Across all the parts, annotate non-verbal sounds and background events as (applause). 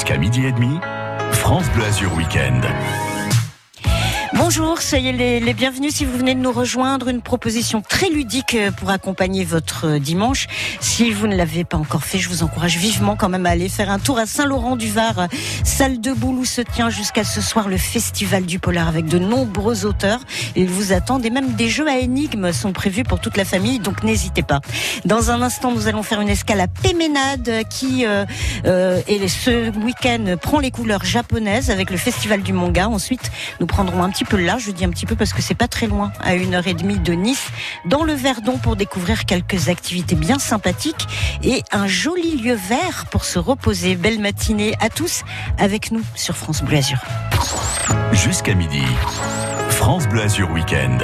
Jusqu'à midi et demi, France Bleu Azur Week-end. Bonjour, soyez les, les, bienvenus si vous venez de nous rejoindre. Une proposition très ludique euh, pour accompagner votre euh, dimanche. Si vous ne l'avez pas encore fait, je vous encourage vivement quand même à aller faire un tour à Saint-Laurent-du-Var, salle de boule où se tient jusqu'à ce soir le Festival du Polar avec de nombreux auteurs. Ils vous attendent et même des jeux à énigmes sont prévus pour toute la famille, donc n'hésitez pas. Dans un instant, nous allons faire une escale à Péménade qui, euh, euh, et ce week-end, prend les couleurs japonaises avec le Festival du Manga. Ensuite, nous prendrons un petit là, je dis un petit peu parce que c'est pas très loin, à une heure et demie de Nice, dans le Verdon pour découvrir quelques activités bien sympathiques et un joli lieu vert pour se reposer. Belle matinée à tous avec nous sur France Bleu Azur. Jusqu'à midi, France Bleu Azur Week-end.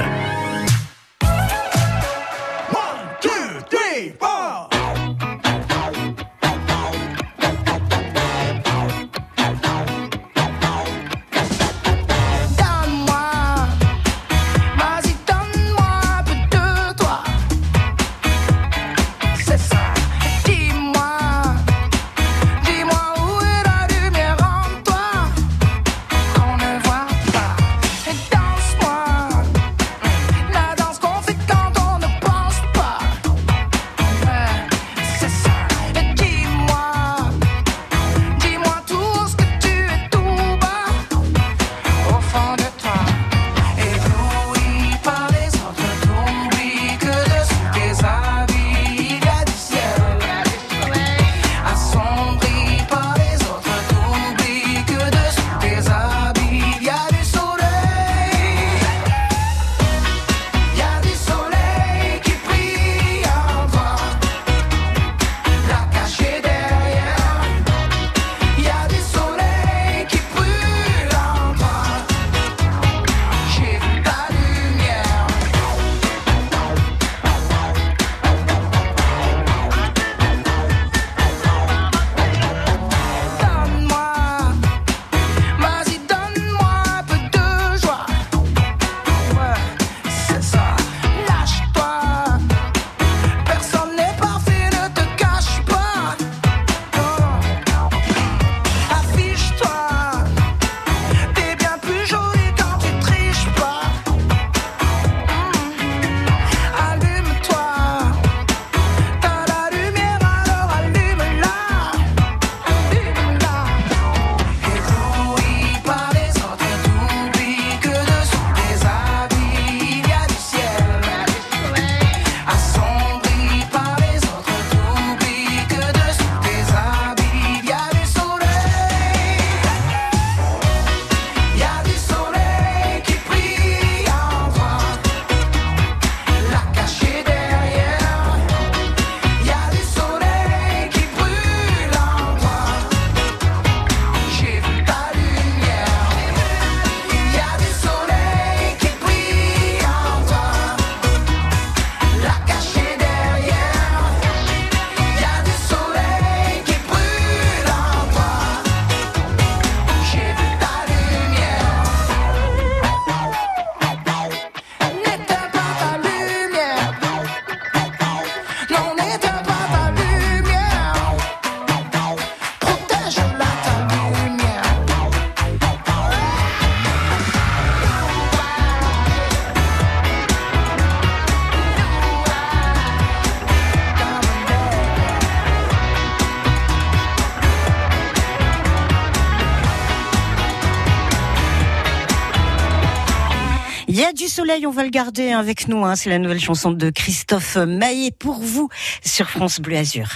Soleil, on va le garder avec nous. Hein. C'est la nouvelle chanson de Christophe Maillet pour vous sur France Bleu Azur.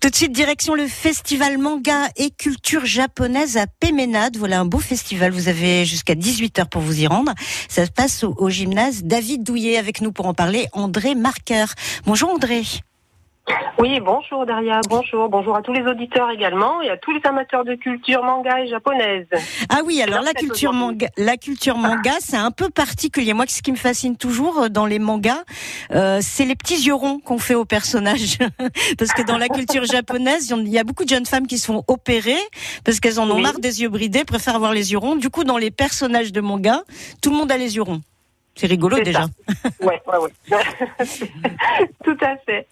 Tout de suite, direction le festival manga et culture japonaise à Péménade. Voilà un beau festival. Vous avez jusqu'à 18h pour vous y rendre. Ça se passe au, au gymnase David Douillet avec nous pour en parler. André Marqueur. Bonjour André. Oui, bonjour Daria, bonjour, bonjour à tous les auditeurs également et à tous les amateurs de culture manga et japonaise. Ah oui, alors la culture manga, la culture manga, c'est un peu particulier. Moi, ce qui me fascine toujours euh, dans les mangas, euh, c'est les petits yeux ronds qu'on fait aux personnages, (laughs) parce que dans la culture japonaise, il y a beaucoup de jeunes femmes qui se font opérer parce qu'elles en ont Oui. marre des yeux bridés, préfèrent avoir les yeux ronds. Du coup, dans les personnages de manga, tout le monde a les yeux ronds. C'est rigolo déjà. Ouais, ouais, ouais. (laughs) Tout à fait.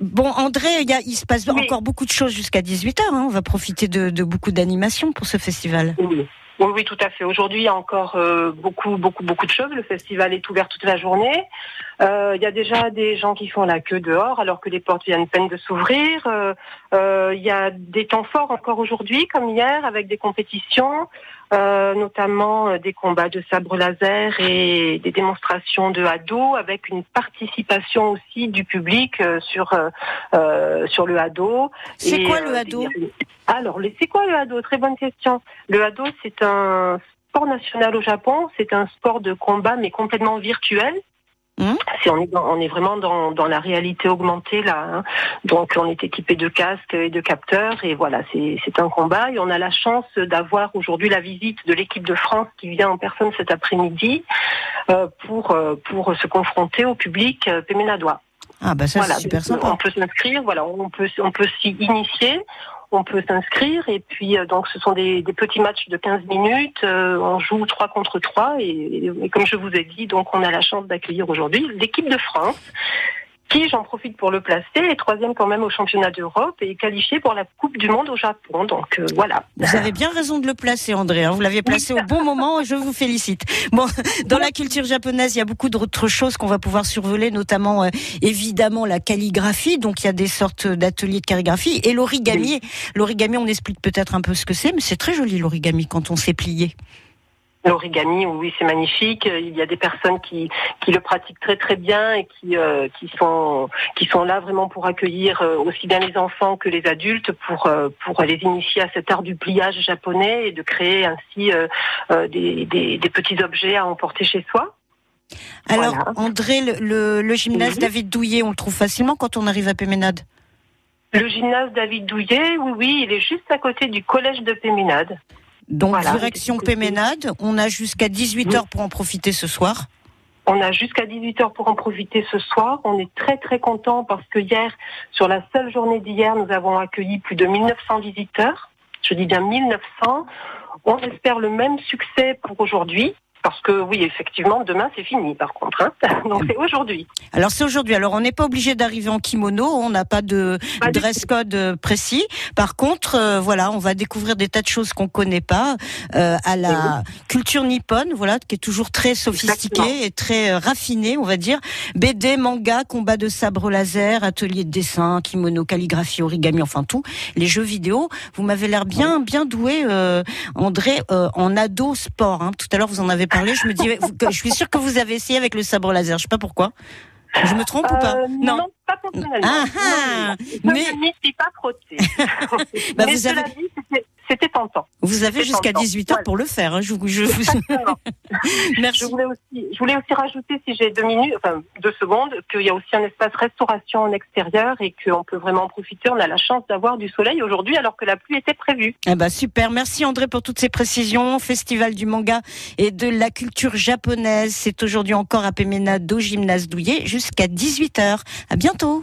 Bon, André, il, y a- il se passe Oui. encore beaucoup de choses jusqu'à 18h. On va profiter de, de beaucoup d'animations pour ce festival. Oui. Oui, oui, tout à fait. Aujourd'hui, il y a encore euh, beaucoup, beaucoup, beaucoup de choses. Le festival est ouvert toute la journée. Euh, Il y a déjà des gens qui font la queue dehors, alors que les portes viennent peine de s'ouvrir. Euh, Il y a des temps forts encore aujourd'hui, comme hier, avec des compétitions, euh, notamment euh, des combats de sabre laser et des démonstrations de hado, avec une participation aussi du public euh, sur euh, sur le hado. C'est quoi le hado? Alors, c'est quoi le hado? Très bonne question. Le hado, c'est un sport national au Japon. C'est un sport de combat, mais complètement virtuel. C'est- on, est dans- on est vraiment dans, dans la réalité augmentée là. hein. Donc, on est équipé de casques et de capteurs. Et voilà, c'est un combat. Et on a la chance d'avoir aujourd'hui la visite de l'équipe de France qui vient en personne cet après-midi euh, pour, euh, pour se confronter au public euh, péménadois. Ah bah ça Voilà, c'est super sympa. On peut s'inscrire, voilà, on peut on peut s'y initier, on peut s'inscrire. Et puis euh, donc ce sont des, petits matchs de 15 minutes, euh, on joue 3 contre 3 et, et- et comme je vous ai dit, donc on a la chance d'accueillir aujourd'hui l'équipe de France qui, j'en profite pour le placer, est troisième quand même au championnat d'Europe et est qualifié pour la Coupe du Monde au Japon. Donc euh, voilà. Vous avez bien raison de le placer, André. hein. Vous l'avez placé au bon moment. Je vous félicite. Bon, dans la culture japonaise, il y a beaucoup d'autres choses qu'on va pouvoir survoler, notamment euh, évidemment la calligraphie. Donc il y a des sortes d'ateliers de calligraphie et l'origami. L'origami, on explique peut-être un peu ce que c'est, mais c'est très joli l'origami quand on sait plier. L'origami, oui, c'est magnifique. Il y a des personnes qui, qui le pratiquent très très bien et qui, euh, qui, sont, qui sont là vraiment pour accueillir euh, aussi bien les enfants que les adultes, pour, euh, pour les initier à cet art du pliage japonais et de créer ainsi euh, euh, des, des, des petits objets à emporter chez soi. Alors, Voilà. André, le, le, le gymnase Oui. David Douillet, on le trouve facilement quand on arrive à Péménade? Le gymnase David Douillet, oui, oui, il est juste à côté du collège de Péménade. Donc, Voilà. direction Péménade. On a jusqu'à 18h pour en profiter ce soir. On a jusqu'à 18h pour en profiter ce soir. On est très très content parce que hier, sur la seule journée d'hier, nous avons accueilli plus de 1900 visiteurs. Je dis bien 1900. On espère le même succès pour aujourd'hui. Parce que oui, effectivement, demain c'est fini par contre. hein. (laughs) Donc c'est aujourd'hui. Alors c'est aujourd'hui. Alors on n'est pas obligé d'arriver en kimono, on n'a pas de Pas dress code euh, précis. Par contre, euh, voilà, on va découvrir des tas de choses qu'on connaît pas euh, à la culture nippone, voilà, qui est toujours très sophistiquée Exactement. et très euh, raffinée, on va dire. BD, manga, combat de sabre laser, atelier de dessin, kimono, calligraphie, origami, enfin tout. Les jeux vidéo. Vous m'avez l'air bien, bien doué, euh, André, euh, en ado sport. hein. Tout à l'heure vous en avez parlé. Je me dis, je suis sûre que vous avez essayé avec le sabre laser. Je sais pas pourquoi. Je me trompe ou pas Euh, non. pas personnellement. Ah, Non, ah, non, non. mais- Je ne m'y suis pas frottée. (laughs) Bah, mais vous cela avez- dit, c'était- tentant. Vous avez jusqu'à tentant. 18h Voilà. pour le faire. hein. Je, vous- je, vous-. (laughs) Merci. Je voulais aussi, je voulais aussi rajouter, si j'ai deux minutes, enfin deux secondes, qu'il y a aussi un espace restauration en extérieur et qu'on peut vraiment en profiter. On a la chance d'avoir du soleil aujourd'hui alors que la pluie était prévue. Eh ben, super. Merci André pour toutes ces précisions. Festival du manga et de la culture japonaise. C'est aujourd'hui encore à Péménade au gymnase Douillet jusqu'à 18h. À bientôt.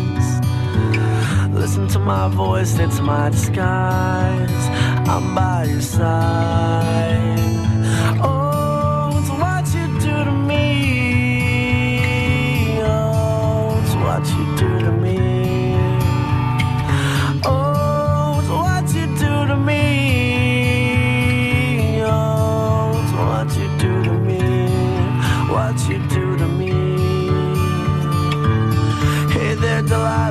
Listen to my voice, it's my disguise. I'm by your side. Oh, it's what you do to me. Oh, it's what you do to me. Oh, it's what you do to me. Oh, it's what you do to me. What you do to me. Hey there, Delilah.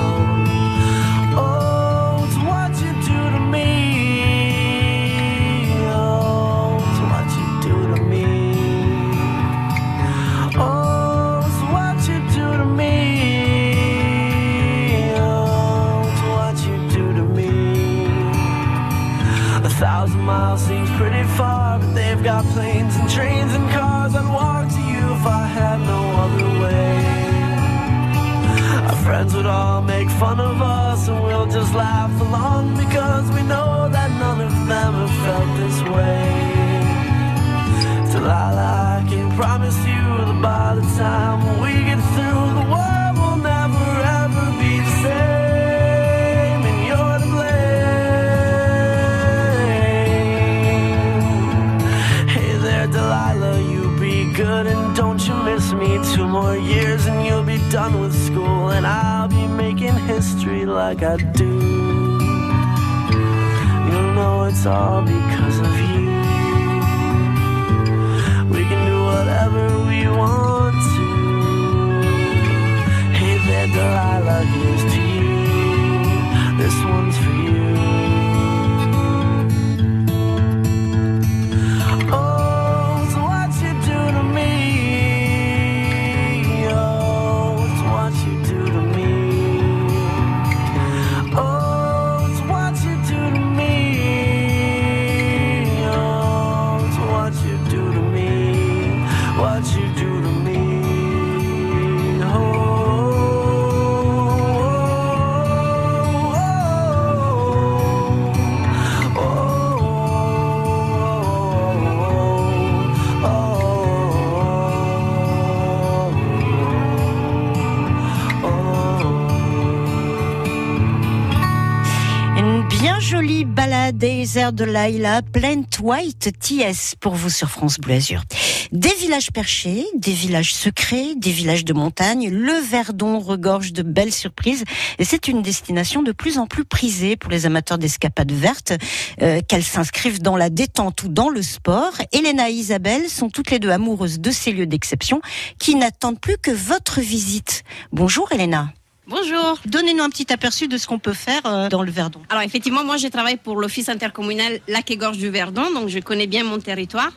De Laila, Plant White TS pour vous sur France Bleu Azur. Des villages perchés, des villages secrets, des villages de montagne, le Verdon regorge de belles surprises et c'est une destination de plus en plus prisée pour les amateurs d'escapades vertes, euh, qu'elles s'inscrivent dans la détente ou dans le sport. Elena et Isabelle sont toutes les deux amoureuses de ces lieux d'exception qui n'attendent plus que votre visite. Bonjour Elena. Bonjour. Donnez-nous un petit aperçu de ce qu'on peut faire euh, dans le Verdon. Alors effectivement, moi je travaille pour l'office intercommunal Lac et Gorge du Verdon, donc je connais bien mon territoire.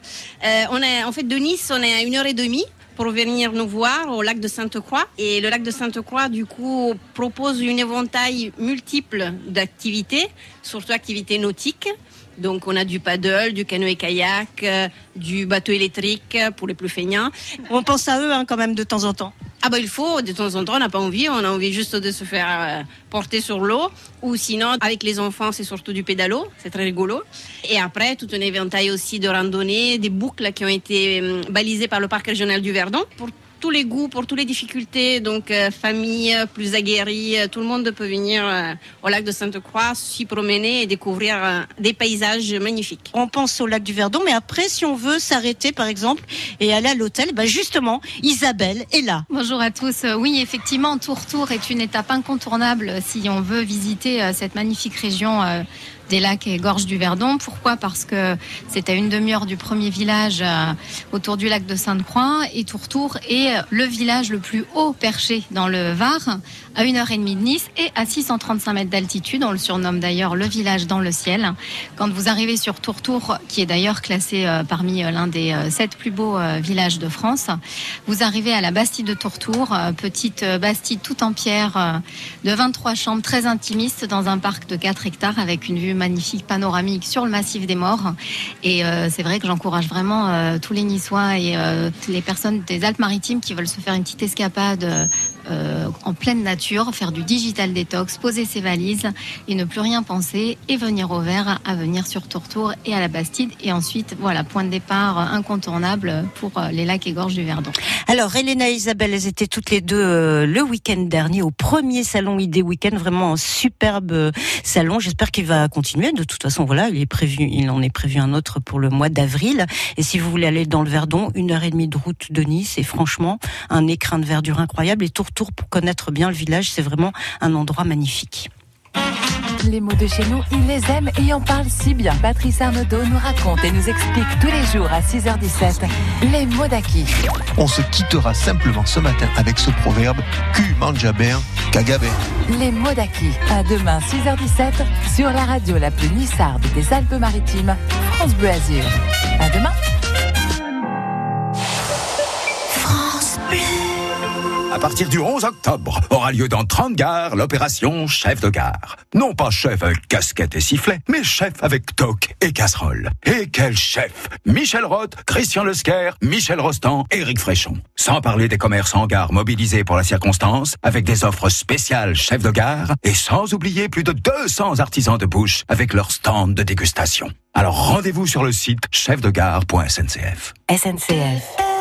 Euh, on est en fait de Nice, on est à une heure et demie pour venir nous voir au lac de Sainte-Croix. Et le lac de Sainte-Croix, du coup, propose une éventail multiple d'activités, surtout activités nautiques. Donc on a du paddle, du canoë-kayak, euh, du bateau électrique euh, pour les plus feignants. On pense à eux hein, quand même de temps en temps. Ah bah il faut, de temps en temps, on n'a pas envie, on a envie juste de se faire euh, porter sur l'eau. Ou sinon, avec les enfants, c'est surtout du pédalo, c'est très rigolo. Et après, tout un éventail aussi de randonnées, des boucles qui ont été euh, balisées par le parc régional du Verdon. Pour tous les goûts, pour toutes les difficultés, donc euh, famille plus aguerrie, euh, tout le monde peut venir euh, au lac de Sainte-Croix, s'y promener et découvrir euh, des paysages magnifiques. On pense au lac du Verdon, mais après, si on veut s'arrêter, par exemple, et aller à l'hôtel, bah justement, Isabelle est là. Bonjour à tous. Euh, Oui, effectivement, Tour Tour est une étape incontournable si on veut visiter euh, cette magnifique région euh, des lacs et gorges du Verdon. Pourquoi? Parce que c'est à une demi-heure du premier village euh, autour du lac de Sainte-Croix et Tour Tour est le village le plus haut perché dans le Var, à une heure et demie de Nice et à 635 mètres d'altitude. On le surnomme d'ailleurs le village dans le ciel. Quand vous arrivez sur Tour Tour, qui est d'ailleurs classé euh, parmi euh, l'un des euh, sept plus beaux euh, villages de France, vous arrivez à la Bastide de Tourtour, euh, petite euh, Bastide toute en pierre euh, de 23 chambres très intimiste dans un parc de 4 hectares avec une vue magnifique panoramique sur le massif des morts. Et euh, c'est vrai que j'encourage vraiment euh, tous les Niçois et euh, les personnes des Alpes-Maritimes qui veulent se faire une petite escapade euh, en pleine nature, faire du digital détox, poser ses valises et ne plus rien penser et venir au vert à venir sur Tourtour et à la Bastide. Et ensuite, voilà, point de départ incontournable pour euh, les lacs et gorges du Verdon. Alors, Elena et Isabelle, elles étaient toutes les deux euh, le week-end dernier au premier salon ID Weekend, vraiment un superbe euh, salon. J'espère qu'il va continuer. De toute façon, voilà, il est prévu, il en est prévu un autre pour le mois d'avril. Et si vous voulez aller dans le Verdon, une heure et demie de route de Nice, et franchement, un écrin de verdure incroyable. Et Tourtour retour pour connaître bien le village. C'est vraiment un endroit magnifique. Les mots de chez nous, ils les aiment et en parlent si bien. Patrice Arnaudot nous raconte et nous explique tous les jours à 6h17 les mots d'acquis. On se quittera simplement ce matin avec ce proverbe Q mangiaber, cagaber. Les mots d'acquis. À demain 6h17 sur la radio la plus nissarde des Alpes-Maritimes, France Bleu Azur. À demain. À partir du 11 octobre, aura lieu dans 30 gares l'opération Chef de gare. Non pas chef avec casquette et sifflet, mais chef avec toque et casserole. Et quel chef? Michel Roth, Christian Lesquer, Michel Rostand, Éric Fréchon. Sans parler des commerces en gare mobilisés pour la circonstance, avec des offres spéciales chef de gare, et sans oublier plus de 200 artisans de bouche avec leur stand de dégustation. Alors rendez-vous sur le site chefdegare.sncf. SNCF.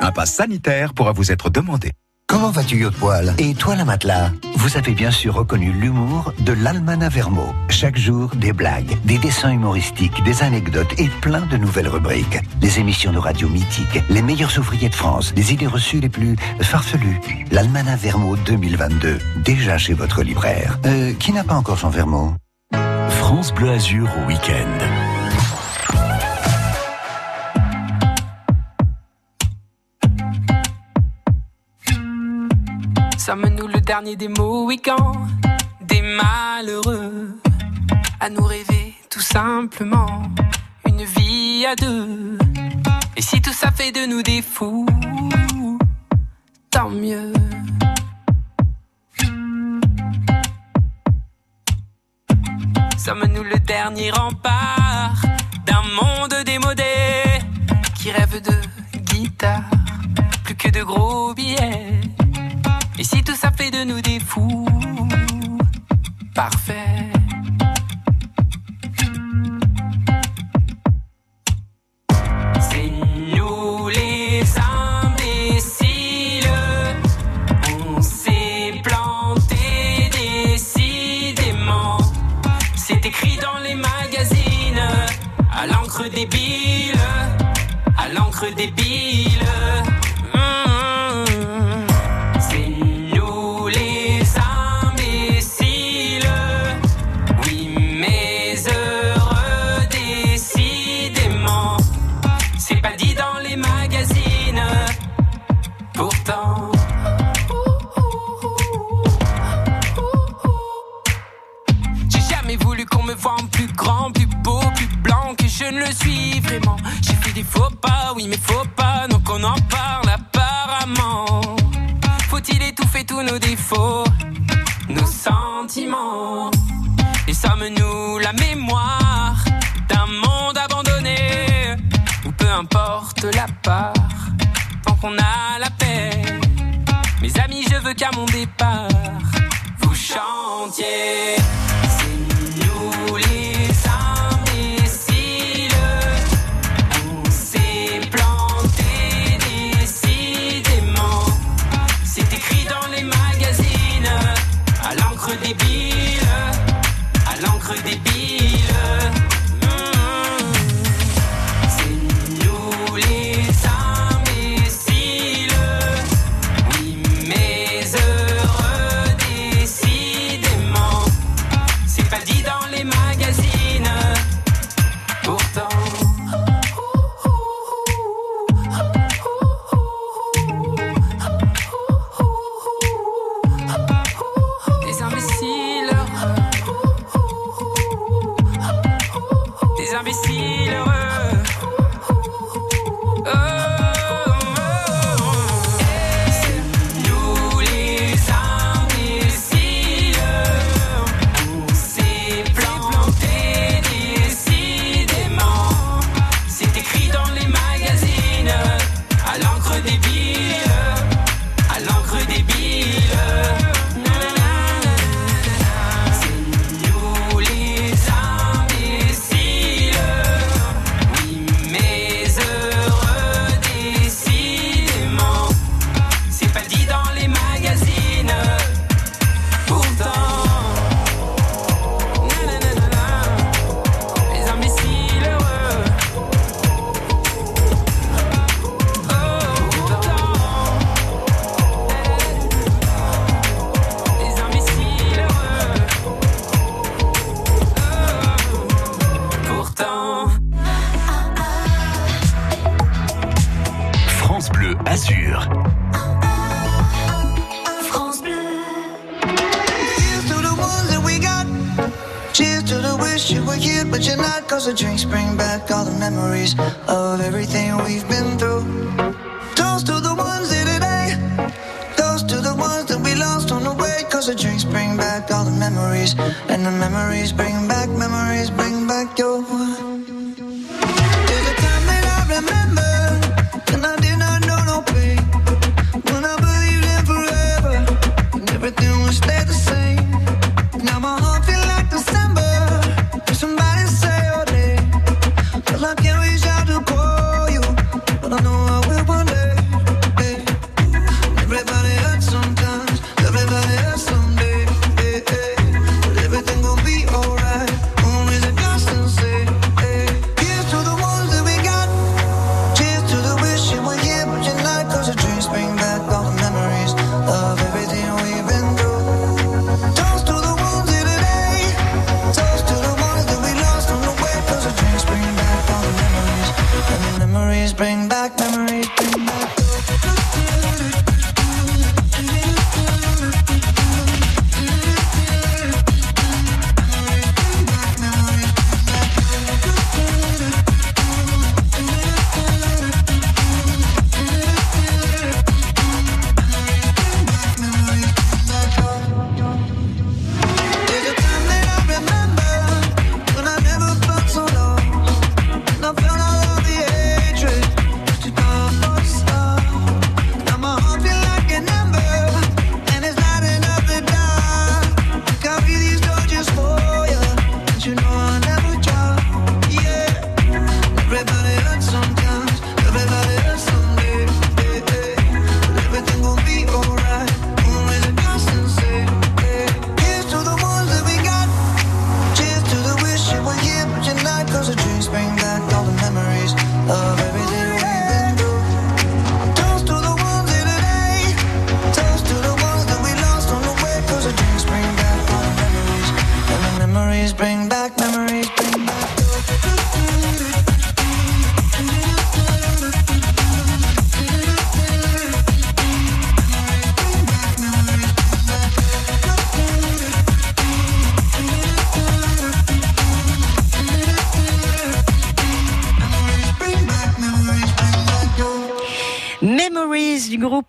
Un pass sanitaire pourra vous être demandé. Comment vas-tu, Yacht Poil? Et toi, la matelas? Vous avez bien sûr reconnu l'humour de l'Almana Vermo. Chaque jour, des blagues, des dessins humoristiques, des anecdotes et plein de nouvelles rubriques. Les émissions de radio mythiques, les meilleurs ouvriers de France, les idées reçues les plus farfelues. L'Almana Vermo 2022, déjà chez votre libraire. Euh, qui n'a pas encore son Vermo? France Bleu Azur au week-end. Sommes-nous le dernier des Mohicans, des malheureux, à nous rêver tout simplement une vie à deux. Et si tout ça fait de nous des fous, tant mieux. Sommes-nous le dernier rempart d'un monde démodé qui rêve de guitare, plus que de gros billets et si tout ça fait de nous des fous, parfait. C'est nous les imbéciles. On s'est planté décidément. C'est écrit dans les magazines, à l'encre débile, à l'encre débile.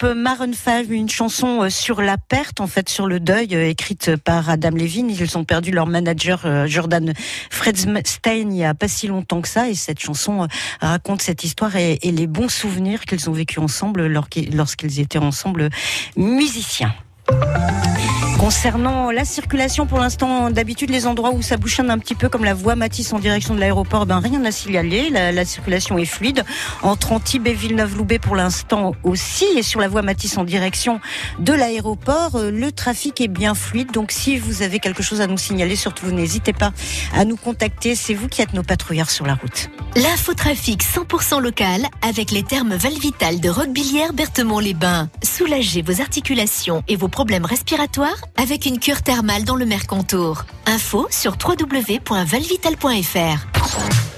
Groupe Maroon 5, une chanson euh, sur la perte, en fait sur le deuil, euh, écrite par Adam Levine. Ils ont perdu leur manager euh, Jordan Fredstein il y a pas si longtemps que ça, et cette chanson raconte cette histoire et, les bons souvenirs qu'ils ont vécu ensemble lors qu'ils- lorsqu'ils étaient ensemble musiciens. Concernant la circulation, pour l'instant, d'habitude, les endroits où ça bouchonne un petit peu, comme la voie Matisse en direction de l'aéroport, ben rien à signaler. La, la circulation est fluide. Entre Antibes et Villeneuve-Loubet, pour l'instant aussi, et sur la voie Matisse en direction de l'aéroport, euh, le trafic est bien fluide. Donc, si vous avez quelque chose à nous signaler, surtout, n'hésitez pas à nous contacter. C'est vous qui êtes nos patrouilleurs sur la route. L'infotrafic 100% local avec les termes Valvital de Roquebillière Berthemont-les-Bains. Soulagez vos articulations et vos problèmes respiratoires avec une cure thermale dans le Mercontour. Info sur www.valvital.fr.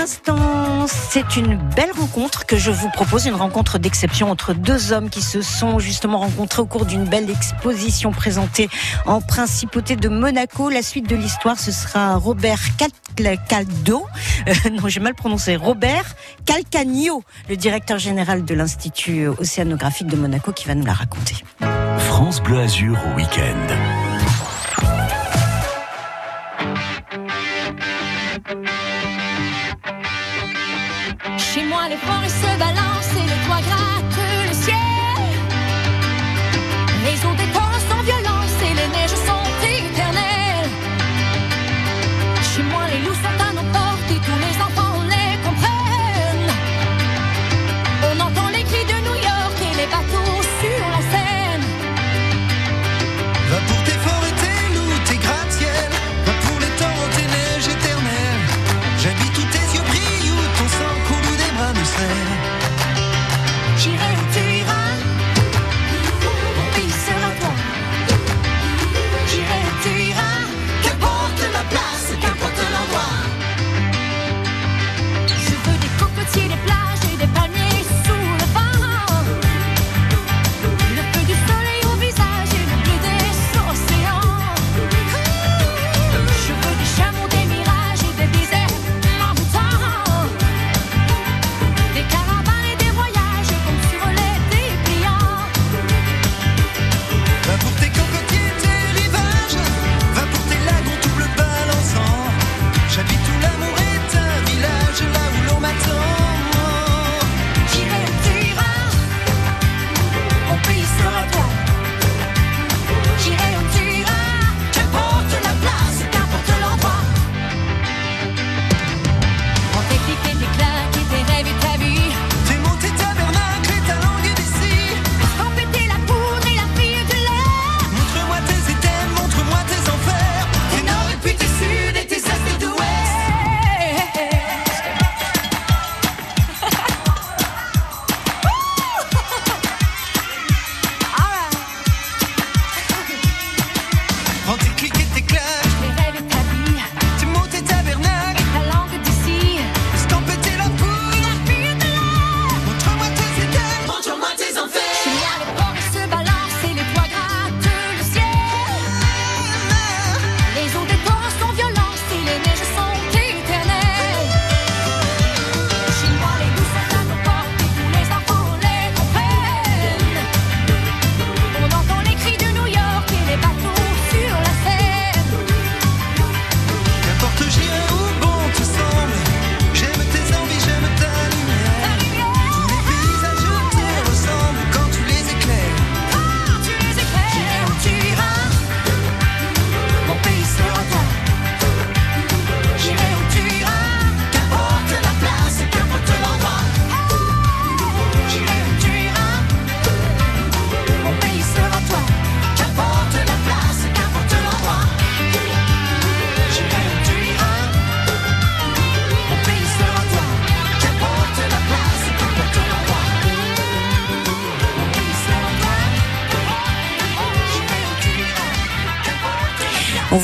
Instant, c'est une belle rencontre que je vous propose, une rencontre d'exception entre deux hommes qui se sont justement rencontrés au cours d'une belle exposition présentée en principauté de Monaco. La suite de l'histoire, ce sera Robert Cal- Caldo, euh, (laughs) non j'ai mal prononcé, Robert Calcagno, le directeur général de l'Institut océanographique de Monaco qui va nous la raconter. France Bleu Azur au week-end.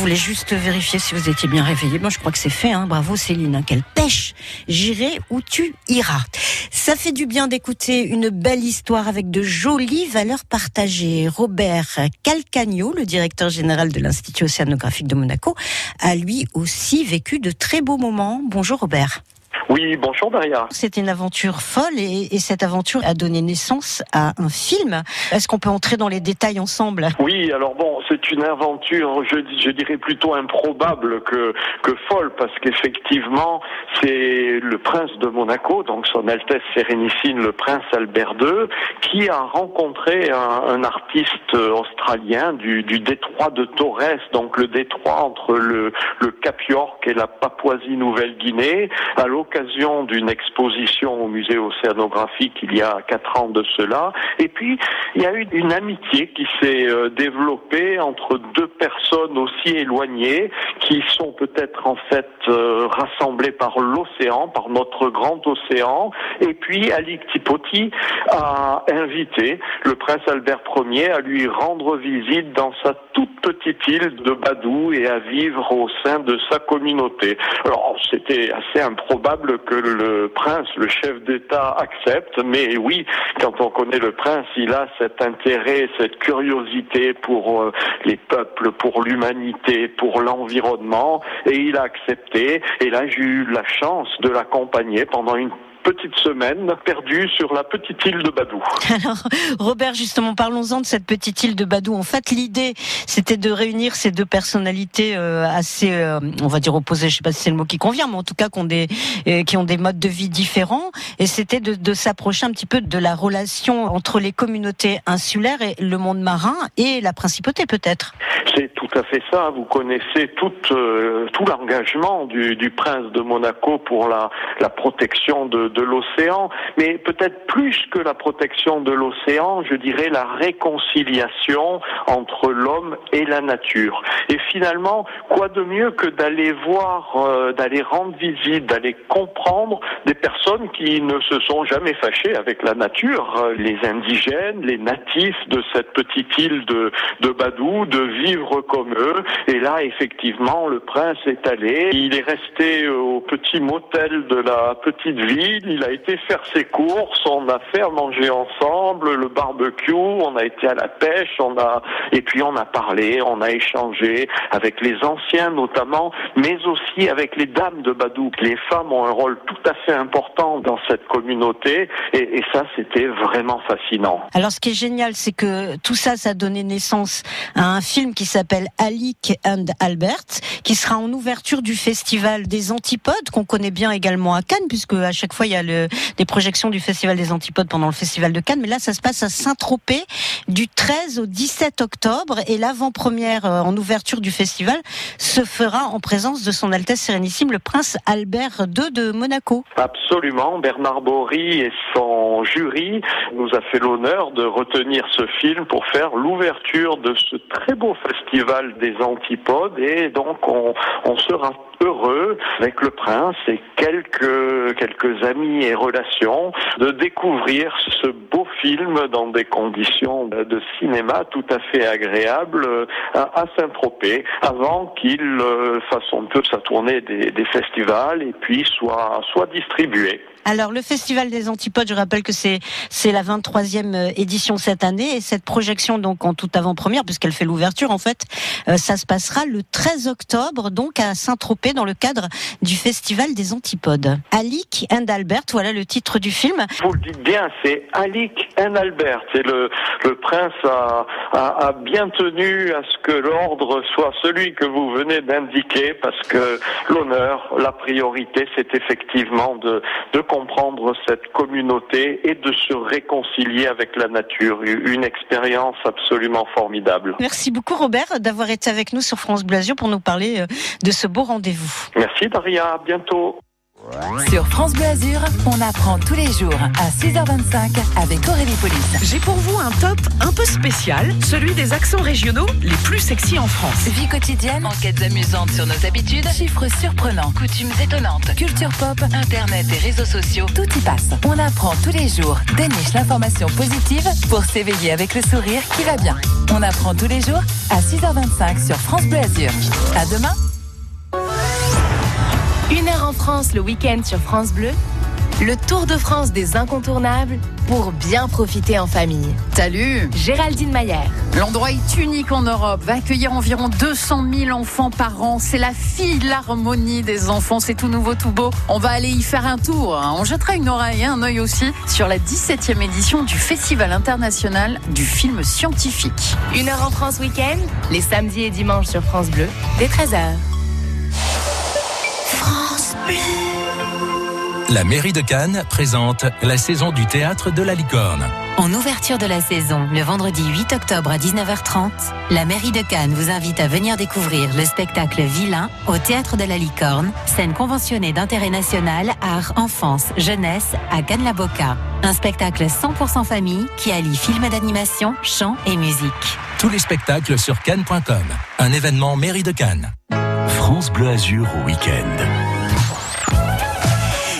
On voulait juste vérifier si vous étiez bien réveillé. Moi, je crois que c'est fait. Hein. Bravo Céline. Quelle pêche J'irai où tu iras. Ça fait du bien d'écouter une belle histoire avec de jolies valeurs partagées. Robert Calcagno, le directeur général de l'Institut océanographique de Monaco, a lui aussi vécu de très beaux moments. Bonjour Robert. Oui, bonjour Daria. C'était une aventure folle et, et cette aventure a donné naissance à un film. Est-ce qu'on peut entrer dans les détails ensemble? Oui, alors bon, c'est une aventure, je, je dirais plutôt improbable que, que folle, parce qu'effectivement, c'est le prince de Monaco, donc son Altesse Sérénissime, le prince Albert II, qui a rencontré un, un artiste australien du, du détroit de Torres, donc le détroit entre le, le Cap York et la Papouasie-Nouvelle-Guinée, à l'occasion d'une exposition au musée océanographique il y a quatre ans de cela. Et puis, il y a eu une amitié qui s'est euh, développée entre deux personnes aussi éloignées, qui sont peut-être en fait euh, rassemblées par l'océan, par notre grand océan. Et puis, Ali Tipoti a invité le prince Albert Ier à lui rendre visite dans sa toute petite île de Badou et à vivre au sein de sa communauté. Alors, c'était assez improbable que le prince, le chef d'État, accepte, mais oui, quand on connaît le prince, il a cet intérêt, cette curiosité pour euh, les peuples, pour l'humanité, pour l'environnement, et il a accepté. Et là, j'ai eu la chance de l'accompagner pendant une petite semaine perdue sur la petite île de Badou. (laughs) Alors, Robert, justement, parlons-en de cette petite île de Badou. En fait, l'idée, c'était de réunir ces deux personnalités euh, assez, euh, on va dire opposées. Je sais pas si c'est le mot qui convient, mais en tout cas, qui ont des, euh, qui ont des modes de vie différents. Et c'était de, de s'approcher un petit peu de la relation entre les communautés insulaires et le monde marin et la principauté, peut-être. C'est tout à fait ça. Vous connaissez tout, euh, tout l'engagement du, du prince de Monaco pour la, la protection de, de l'océan, mais peut-être plus que la protection de l'océan, je dirais la réconciliation entre l'homme et la nature. Et finalement, quoi de mieux que d'aller voir, euh, d'aller rendre visite, d'aller comprendre des personnes qui ne se sont jamais fâchées avec la nature, euh, les indigènes, les natifs de cette petite île de, de Badou, de vivre comme eux. Et là, effectivement, le prince est allé. Il est resté au petit motel de la petite ville. Il a été faire ses courses. On a fait manger ensemble, le barbecue. On a été à la pêche. On a et puis on a parlé, on a échangé avec les anciens notamment, mais aussi avec les dames de Badou. Les femmes ont un rôle tout à fait important dans cette communauté. Et, ça, c'était vraiment fascinant. Alors, ce qui est génial, c'est que tout ça, ça a donné naissance à un film qui s'appelle Alic and Albert, qui sera en ouverture du festival des Antipodes, qu'on connaît bien également à Cannes, puisque à chaque fois il y a des projections du festival des Antipodes pendant le festival de Cannes. Mais là, ça se passe à Saint-Tropez du 13 au 17 octobre, et l'avant-première euh, en ouverture du festival se fera en présence de son Altesse Sérénissime, le Prince Albert II de Monaco. Absolument. Bernard Bory et son jury nous a fait l'honneur de retenir ce film pour faire l'ouverture de ce très beau festival des Antipodes et donc on, on sera heureux avec le prince et quelques quelques amis et relations de découvrir ce beau film dans des conditions de cinéma tout à fait agréables à, à Saint-Tropez avant qu'il euh, fasse un peu sa tournée des, des festivals et puis soit soit distribué. Alors le Festival des Antipodes, je rappelle que c'est c'est la 23e édition cette année et cette projection donc en toute avant-première puisqu'elle fait l'ouverture en fait, euh, ça se passera le 13 octobre donc à Saint-Tropez dans le cadre du Festival des Antipodes. Alic and Albert, voilà le titre du film. Vous le dites bien, c'est Alic and Albert. Et le, le prince a, a, a bien tenu à ce que l'ordre soit celui que vous venez d'indiquer parce que l'honneur, la priorité, c'est effectivement de, de comprendre cette communauté et de se réconcilier avec la nature. Une expérience absolument formidable. Merci beaucoup Robert d'avoir été avec nous sur France Blasio pour nous parler euh, de ce beau rendez-vous. Merci Daria, à bientôt. Sur France Bleu Azur, on apprend tous les jours à 6h25 avec Aurélie Police. J'ai pour vous un top un peu spécial, celui des accents régionaux les plus sexy en France. Vie quotidienne, enquêtes amusantes sur nos habitudes, chiffres surprenants, coutumes étonnantes, culture pop, internet et réseaux sociaux, tout y passe. On apprend tous les jours, déniche l'information positive pour s'éveiller avec le sourire qui va bien. On apprend tous les jours à 6h25 sur France Bleu Azur. À demain Une heure en France le week-end sur France Bleu. Le Tour de France des incontournables pour bien profiter en famille. Salut Géraldine Mayer. L'endroit est unique en Europe, va accueillir environ 200 000 enfants par an. C'est la philharmonie des enfants, c'est tout nouveau, tout beau. On va aller y faire un tour. hein. On jettera une oreille et un œil aussi sur la 17e édition du Festival international du film scientifique. Une heure en France week-end, les samedis et dimanches sur France Bleu, dès 13h. France Bleu. La mairie de Cannes présente la saison du théâtre de la licorne. En ouverture de la saison, le vendredi 8 octobre à 19h30, la mairie de Cannes vous invite à venir découvrir le spectacle Vilain au Théâtre de la Licorne, scène conventionnée d'intérêt national, art, enfance, jeunesse à Cannes-la-Boca. Un spectacle 100% famille qui allie film d'animation, chant et musique. Tous les spectacles sur cannes.com. Un événement mairie de Cannes. France Bleu Azur au week-end.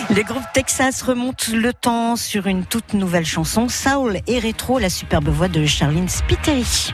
Les groupes Texas remontent le temps sur une toute nouvelle chanson, Soul et Rétro, la superbe voix de Charlene Spiteri.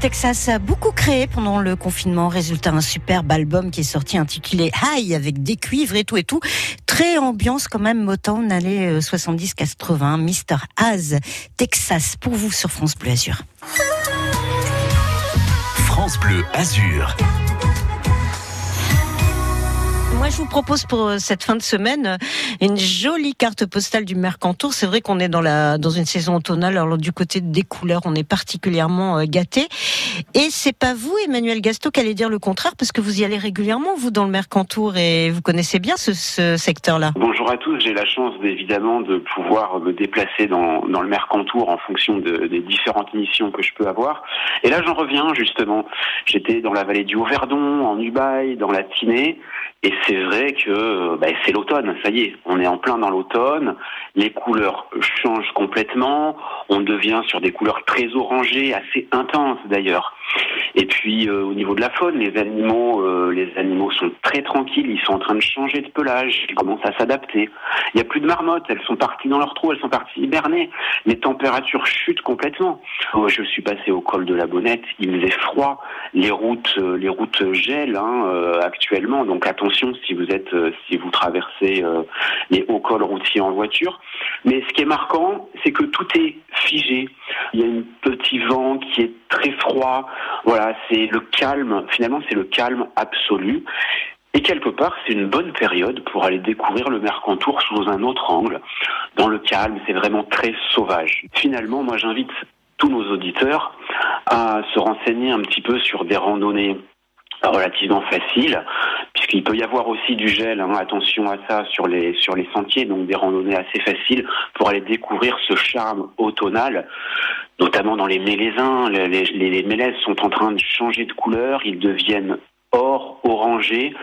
Texas a beaucoup créé pendant le confinement. Résultat, un superbe album qui est sorti intitulé High avec des cuivres et tout et tout. Très ambiance quand même Motown allait 70-80. Mr. Az, Texas pour vous sur France Bleu Azur. France Bleu Azur. Je vous propose pour euh, cette fin de semaine euh, une jolie carte postale du Mercantour. C'est vrai qu'on est dans la dans une saison automnale. Alors du côté des couleurs, on est particulièrement euh, gâté. Et c'est pas vous, Emmanuel Gasto, qui allez dire le contraire, parce que vous y allez régulièrement, vous, dans le Mercantour, et vous connaissez bien ce, ce secteur-là. Bonjour à tous. J'ai la chance, évidemment, de pouvoir me déplacer dans, dans le Mercantour en fonction de, des différentes missions que je peux avoir. Et là, j'en reviens justement. J'étais dans la vallée du Haut-Verdon, en Ubaye, dans la Tinée. Et c'est vrai que bah, c'est l'automne, ça y est, on est en plein dans l'automne, les couleurs changent complètement, on devient sur des couleurs très orangées, assez intenses d'ailleurs. Et puis euh, au niveau de la faune, les animaux, euh, les animaux sont très tranquilles, ils sont en train de changer de pelage, ils commencent à s'adapter. Il n'y a plus de marmottes, elles sont parties dans leur trou, elles sont parties hiberner. Les températures chutent complètement. Je suis passé au col de la Bonnette, il faisait froid, les routes, euh, les routes gèlent hein, actuellement, donc attention si vous êtes, si vous traversez les hauts cols routiers en voiture. Mais ce qui est marquant, c'est que tout est figé. Il y a un petit vent qui est très froid. Voilà, c'est le calme. Finalement, c'est le calme absolu. Et quelque part, c'est une bonne période pour aller découvrir le Mercantour sous un autre angle. Dans le calme, c'est vraiment très sauvage. Finalement, moi, j'invite tous nos auditeurs à se renseigner un petit peu sur des randonnées relativement faciles, puisqu'il peut y avoir aussi du gel, hein, attention à ça sur les sur les sentiers, donc des randonnées assez faciles pour aller découvrir ce charme automnal, notamment dans les mélésins. Les, les, les mélèzes sont en train de changer de couleur, ils deviennent or, orangé,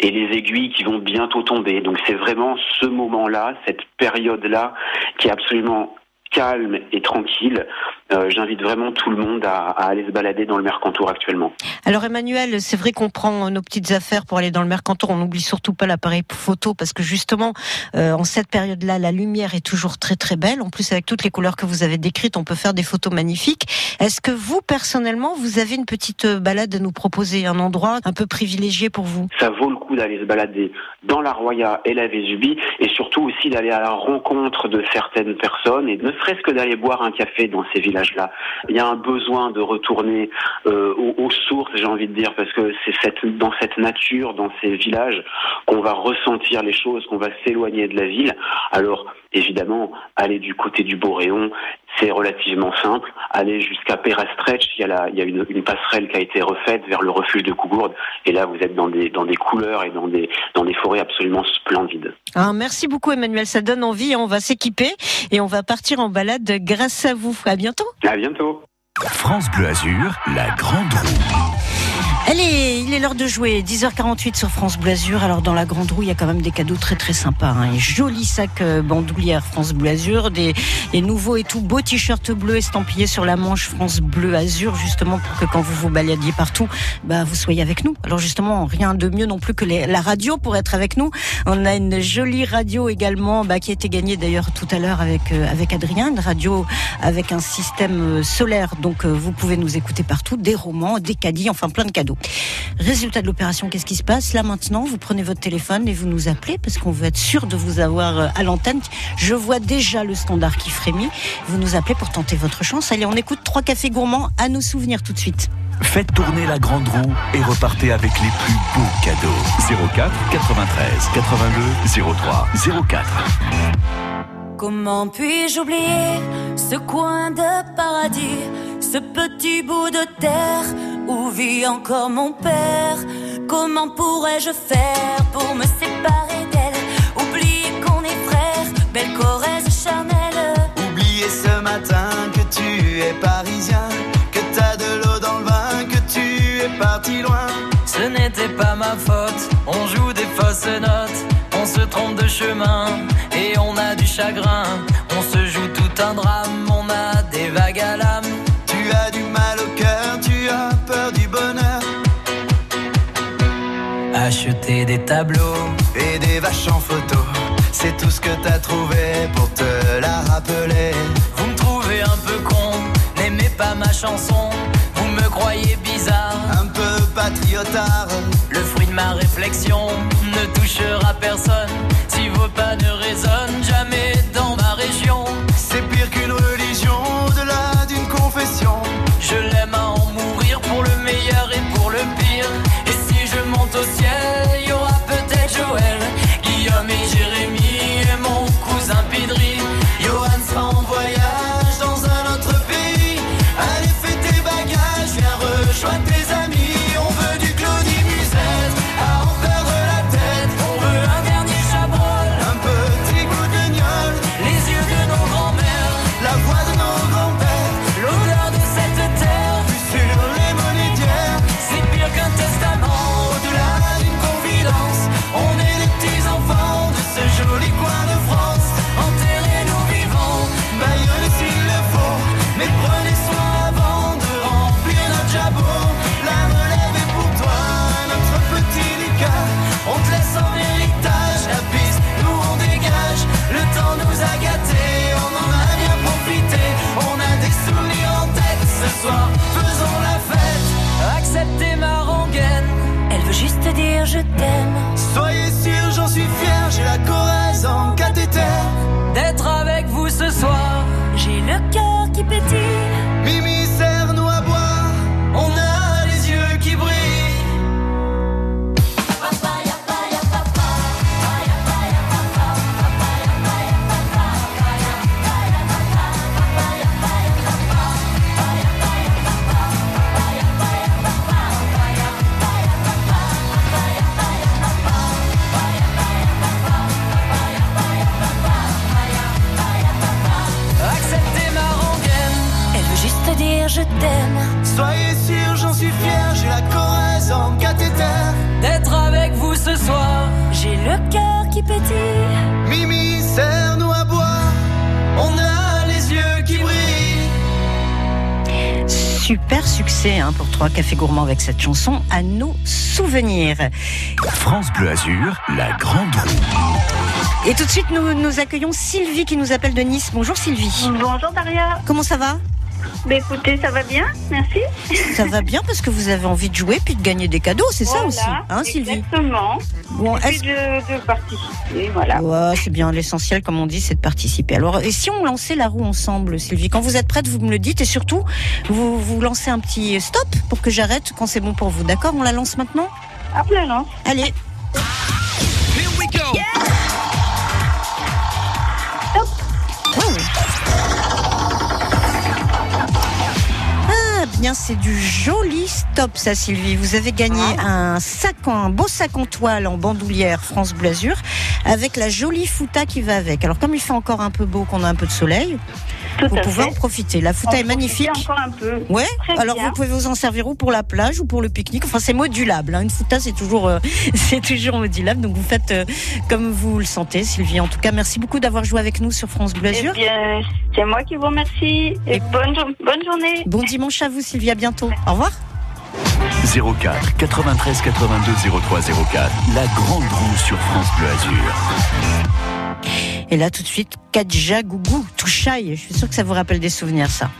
et les aiguilles qui vont bientôt tomber. Donc c'est vraiment ce moment-là, cette période-là, qui est absolument calme et tranquille. Euh, J'invite vraiment tout le monde à, à, aller se balader dans le Mercantour actuellement. Alors Emmanuel, c'est vrai qu'on prend nos petites affaires pour aller dans le Mercantour. On n'oublie surtout pas l'appareil photo parce que justement, euh, en cette période-là, la lumière est toujours très très belle. En plus, avec toutes les couleurs que vous avez décrites, on peut faire des photos magnifiques. Est-ce que vous, personnellement, vous avez une petite balade à nous proposer, un endroit un peu privilégié pour vous? Ça vaut le coup d'aller se balader dans la Roya et la Vésubie et surtout aussi d'aller à la rencontre de certaines personnes et ne serait-ce que d'aller boire un café dans ces Il y a un besoin de retourner euh, aux, sources, j'ai envie de dire, parce que c'est dans cette nature, dans ces villages, qu'on va ressentir les choses, qu'on va s'éloigner de la ville. Alors, évidemment, aller du côté du Boréon, c'est relativement simple. Aller jusqu'à Perastretch, il y a, la, il y a une, une, passerelle qui a été refaite vers le refuge de Cougourde. Et là, vous êtes dans des, dans des couleurs et dans des, dans des forêts absolument splendides. Ah, merci beaucoup, Emmanuel. Ça donne envie. On va s'équiper et on va partir en balade grâce à vous. À bientôt. À bientôt. France Bleu Azur, la grande roue. Allez, il est l'heure de jouer. 10h48 sur France Bleu Azur. Alors dans la grande roue, il y a quand même des cadeaux très très sympas. Hein. Un joli sac euh, bandoulière France Bleu Azur, des, des nouveaux et tout beaux t-shirts bleus estampillés sur la manche France Bleu Azur, justement pour que quand vous vous baladiez partout, bah vous soyez avec nous. Alors justement, rien de mieux non plus que la radio pour être avec nous. On a une jolie radio également, bah, qui a été gagnée d'ailleurs tout à l'heure avec euh, avec Adrien, une radio avec un système euh, solaire. Donc vous pouvez nous écouter partout, des romans, des caddies, enfin plein de cadeaux. Résultat de l'opération, qu'est-ce qui se passe Là maintenant, vous prenez votre téléphone et vous nous appelez parce qu'on veut être sûr de vous avoir à l'antenne. Je vois déjà le standard qui frémit. Vous nous appelez pour tenter votre chance. Allez, on écoute trois cafés gourmands à nos souvenirs tout de suite. Faites tourner la grande roue et repartez avec les plus beaux cadeaux. 04 93 82 03 04. Comment puis-je oublier ce coin de paradis, ce petit bout de terre où vit encore mon père? Comment pourrais-je faire pour me séparer d'elle? Oublier qu'on est frères, belle Corrèze charnelle. Oublier ce matin que tu es parisien Que t'as de l'eau dans le vin, que tu es parti loin. Ce n'était pas ma faute, on joue des fausses notes on se trompe de chemin et on a du chagrin. On se joue tout un drame, tableaux et des vaches en photo, c'est tout ce que t'as trouvé pour te la rappeler. Vous me trouvez un peu con, n'aimez pas ma chanson, vous me croyez bizarre, un peu patriotard. Le fruit de ma réflexion ne touchera personne si vos pas ne résonnent jamais dans ma région. C'est pire qu'une religion, au-delà d'une confession. Je l'aime succès hein, pour Trois Cafés Gourmands avec cette chanson à nos souvenirs. France Bleu Azur, la grande roue. Et tout de suite, nous, nous accueillons Sylvie qui nous appelle de Nice. Bonjour Sylvie. Bonjour Daria. Comment ça va? Bah écoutez, ça va bien, merci. Ça va bien parce que vous avez envie de jouer puis de gagner des cadeaux, c'est ça aussi, hein Sylvie Exactement. Bon, Et puis de, de participer, voilà. Ouais, c'est bien. L'essentiel, comme on dit, c'est de participer. Alors, et si on lançait la roue ensemble, Sylvie Quand vous êtes prête, vous me le dites et surtout, vous, vous lancez un petit stop pour que j'arrête quand c'est bon pour vous. D'accord? On la lance maintenant? Hop, la lance. Allez. Bien, c'est du joli stop, ça, Sylvie. Vous avez gagné Ah. un sac, en- un beau sac en toile en bandoulière France Blasure avec la jolie fouta qui va avec. Alors, comme il fait encore un peu beau, qu'on a un peu de soleil, Tout vous à pouvez fait. en profiter. La fouta En est magnifique. encore un peu. Ouais. Très Alors, bien. vous pouvez vous en servir ou pour la plage ou pour le pique-nique. Enfin, c'est modulable. hein. Une fouta, c'est toujours, euh, (laughs) c'est toujours modulable. Donc, vous faites euh, comme vous le sentez, Sylvie. En tout cas, merci beaucoup d'avoir joué avec nous sur France Bleu Eh Azur. bien, c'est moi qui vous remercie. Et bonne, bonne journée. Bon dimanche à vous, Sylvie. À bientôt. Au revoir. 04 93 82 03 04. La grande roue sur France Bleu Azur. Et là, tout de suite, Kadja Gougou, Touchaille. Je suis sûre que ça vous rappelle des souvenirs, ça.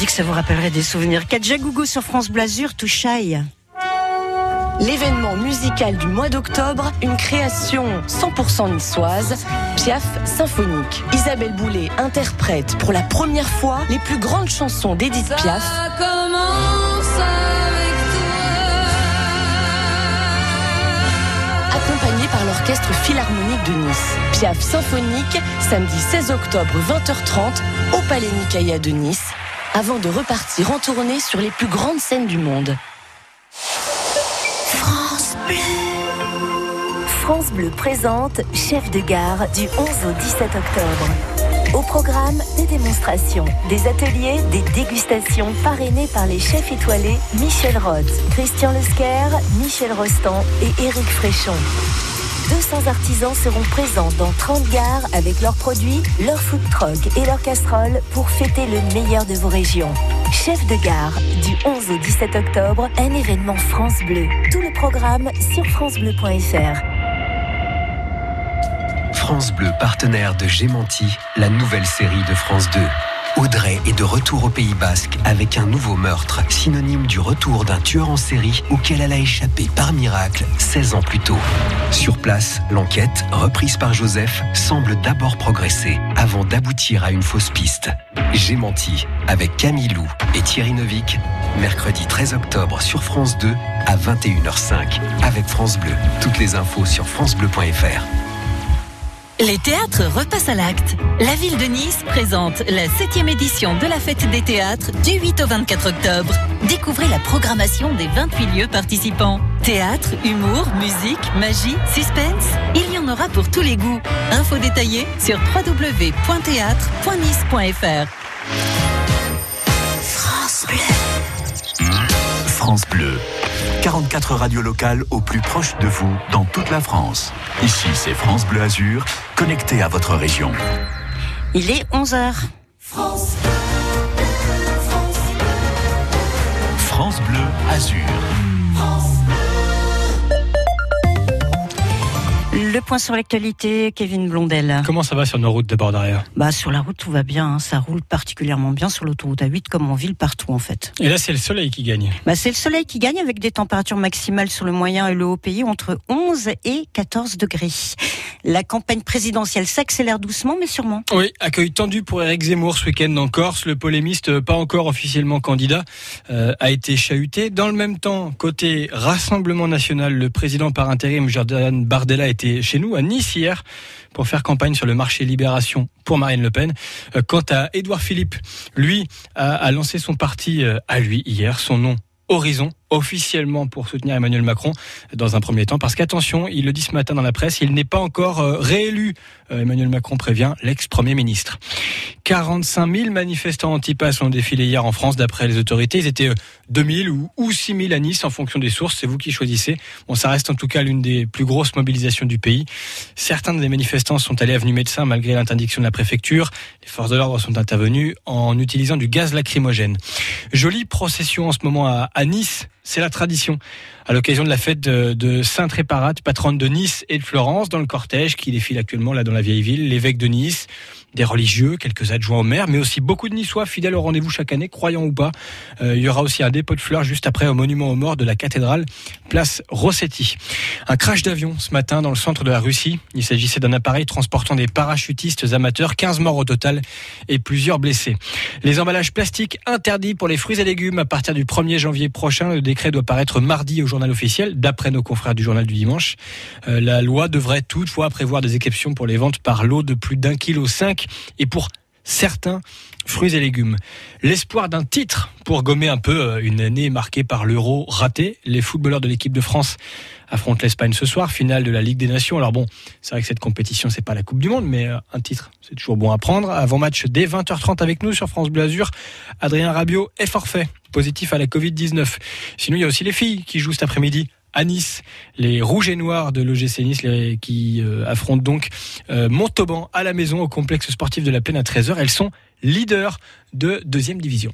Dit que ça vous rappellerait des souvenirs. Kadjagougou sur France Blasure, tout. L'événement musical du mois d'octobre, une création 100% niçoise, Piaf symphonique. Isabelle Boulay interprète pour la première fois les plus grandes chansons d'Edith Piaf. Accompagnée par l'Orchestre Philharmonique de Nice. Piaf symphonique, samedi 16 octobre 20h30 au Palais Nicaïa de Nice, avant de repartir en tournée sur les plus grandes scènes du monde. France Bleu. France Bleu présente Chef de gare du 11 au 17 octobre. Au programme, des démonstrations, des ateliers, des dégustations parrainées par les chefs étoilés Michel Roth, Christian Lesquer, Michel Rostand et Éric Fréchon. 200 artisans seront présents dans 30 gares avec leurs produits, leurs food trucks et leurs casseroles pour fêter le meilleur de vos régions. Chef de gare, du 11 au 17 octobre, un événement France Bleu. Tout le programme sur francebleu.fr. France Bleu, partenaire de Gémenti, la nouvelle série de France 2. Audrey est de retour au Pays Basque avec un nouveau meurtre, synonyme du retour d'un tueur en série auquel elle a échappé par miracle 16 ans plus tôt. Sur place, l'enquête, reprise par Joseph, semble d'abord progresser avant d'aboutir à une fausse piste. J'ai menti avec Camille Lou et Thierry Novik, mercredi 13 octobre sur France 2 à 21h05 avec France Bleu. Toutes les infos sur francebleu.fr. Les théâtres repassent à l'acte. La ville de Nice présente la 7e édition de la fête des théâtres du 8 au 24 octobre. Découvrez la programmation des 28 lieux participants. Théâtre, humour, musique, magie, suspense, il y en aura pour tous les goûts. Infos détaillées sur www.théâtre.nice.fr. France Bleu. France Bleu. 44 radios locales au plus proche de vous dans toute la France. Ici, c'est France Bleu Azur, connecté à votre région. Il est 11h. France France Bleu Azur. Le point sur l'actualité, Kevin Blondel. Comment ça va sur nos routes d'abord derrière Bah sur la route tout va bien, hein. ça roule particulièrement bien sur l'autoroute A8 comme en ville partout en fait. Et là, c'est le soleil qui gagne. Bah c'est le soleil qui gagne avec des températures maximales sur le moyen et le haut pays entre 11 et 14 degrés. La campagne présidentielle s'accélère doucement mais sûrement. Oui, accueil tendu pour Eric Zemmour ce week-end en Corse. Le polémiste, pas encore officiellement candidat, euh, a été chahuté. Dans le même temps, côté Rassemblement National, le président par intérim Jordan Bardella était chez nous, à Nice hier, pour faire campagne sur le marché Libération pour Marine Le Pen. Euh, Quant à Édouard Philippe, lui a, a lancé son parti euh, à lui hier, son nom Horizon officiellement pour soutenir Emmanuel Macron dans un premier temps parce qu'attention, il le dit ce matin dans la presse, il n'est pas encore euh, réélu. Euh, Emmanuel Macron prévient l'ex-premier ministre. 45 000 manifestants anti-pass ont défilé hier en France d'après les autorités. Ils étaient euh, 2000 ou, ou 6000 à Nice en fonction des sources. C'est vous qui choisissez. Bon, ça reste en tout cas l'une des plus grosses mobilisations du pays. Certains des manifestants sont allés avenue Médecin malgré l'interdiction de la préfecture. Les forces de l'ordre sont intervenues en utilisant du gaz lacrymogène. Jolie procession en ce moment à, à Nice. C'est la tradition. À l'occasion de la fête de, Sainte Réparate, patronne de Nice et de Florence, dans le cortège qui défile actuellement là dans la vieille ville, l'évêque de Nice, des religieux, quelques adjoints au maire, mais aussi beaucoup de Niçois fidèles au rendez-vous chaque année, croyants ou pas. Euh, il y aura aussi un dépôt de fleurs juste après au monument aux morts de la cathédrale, place Rossetti. Un crash d'avion ce matin dans le centre de la Russie. Il s'agissait d'un appareil transportant des parachutistes amateurs, 15 morts au total et plusieurs blessés. Les emballages plastiques interdits pour les fruits et légumes à partir du 1er janvier prochain. Le décret doit paraître mardi au journal officiel, d'après nos confrères du journal du dimanche. Euh, la loi devrait toutefois prévoir des exceptions pour les ventes par lot de plus d'un kilo cinq et pour certains fruits et légumes. L'espoir d'un titre pour gommer un peu euh, une année marquée par l'euro raté. Les footballeurs de l'équipe de France affrontent l'Espagne ce soir, finale de la Ligue des Nations. Alors bon, c'est vrai que cette compétition, c'est pas la Coupe du Monde, mais euh, un titre, c'est toujours bon à prendre. Avant match dès 20h30 avec nous sur France Bleu Azur, Adrien Rabiot est forfait, positif à la Covid-19. Sinon, il y a aussi les filles qui jouent cet après-midi à Nice, les rouges et noirs de l'OGC Nice qui euh, affrontent donc euh, Montauban à la maison au complexe sportif de la Plaine à 13h. Elles sont leaders de deuxième division.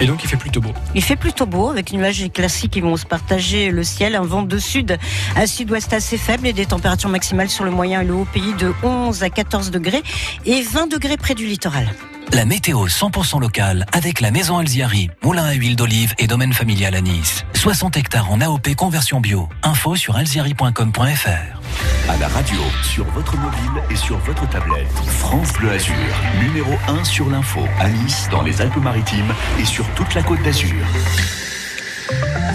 Et donc il fait plutôt beau. Il fait plutôt beau avec une nuages classiques qui vont se partager le ciel, un vent de sud à sud-ouest assez faible et des températures maximales sur le moyen et le haut pays de 11 à 14 degrés et 20 degrés près du littoral. La météo 100% locale avec la maison Alziari, moulin à huile d'olive et domaine familial à Nice. 60 hectares en AOP conversion bio. Info sur alziari.com.fr. À la radio, sur votre mobile et sur votre tablette. France Bleu Azur, numéro 1 sur l'info à Nice, dans les Alpes-Maritimes et sur toute la côte d'Azur.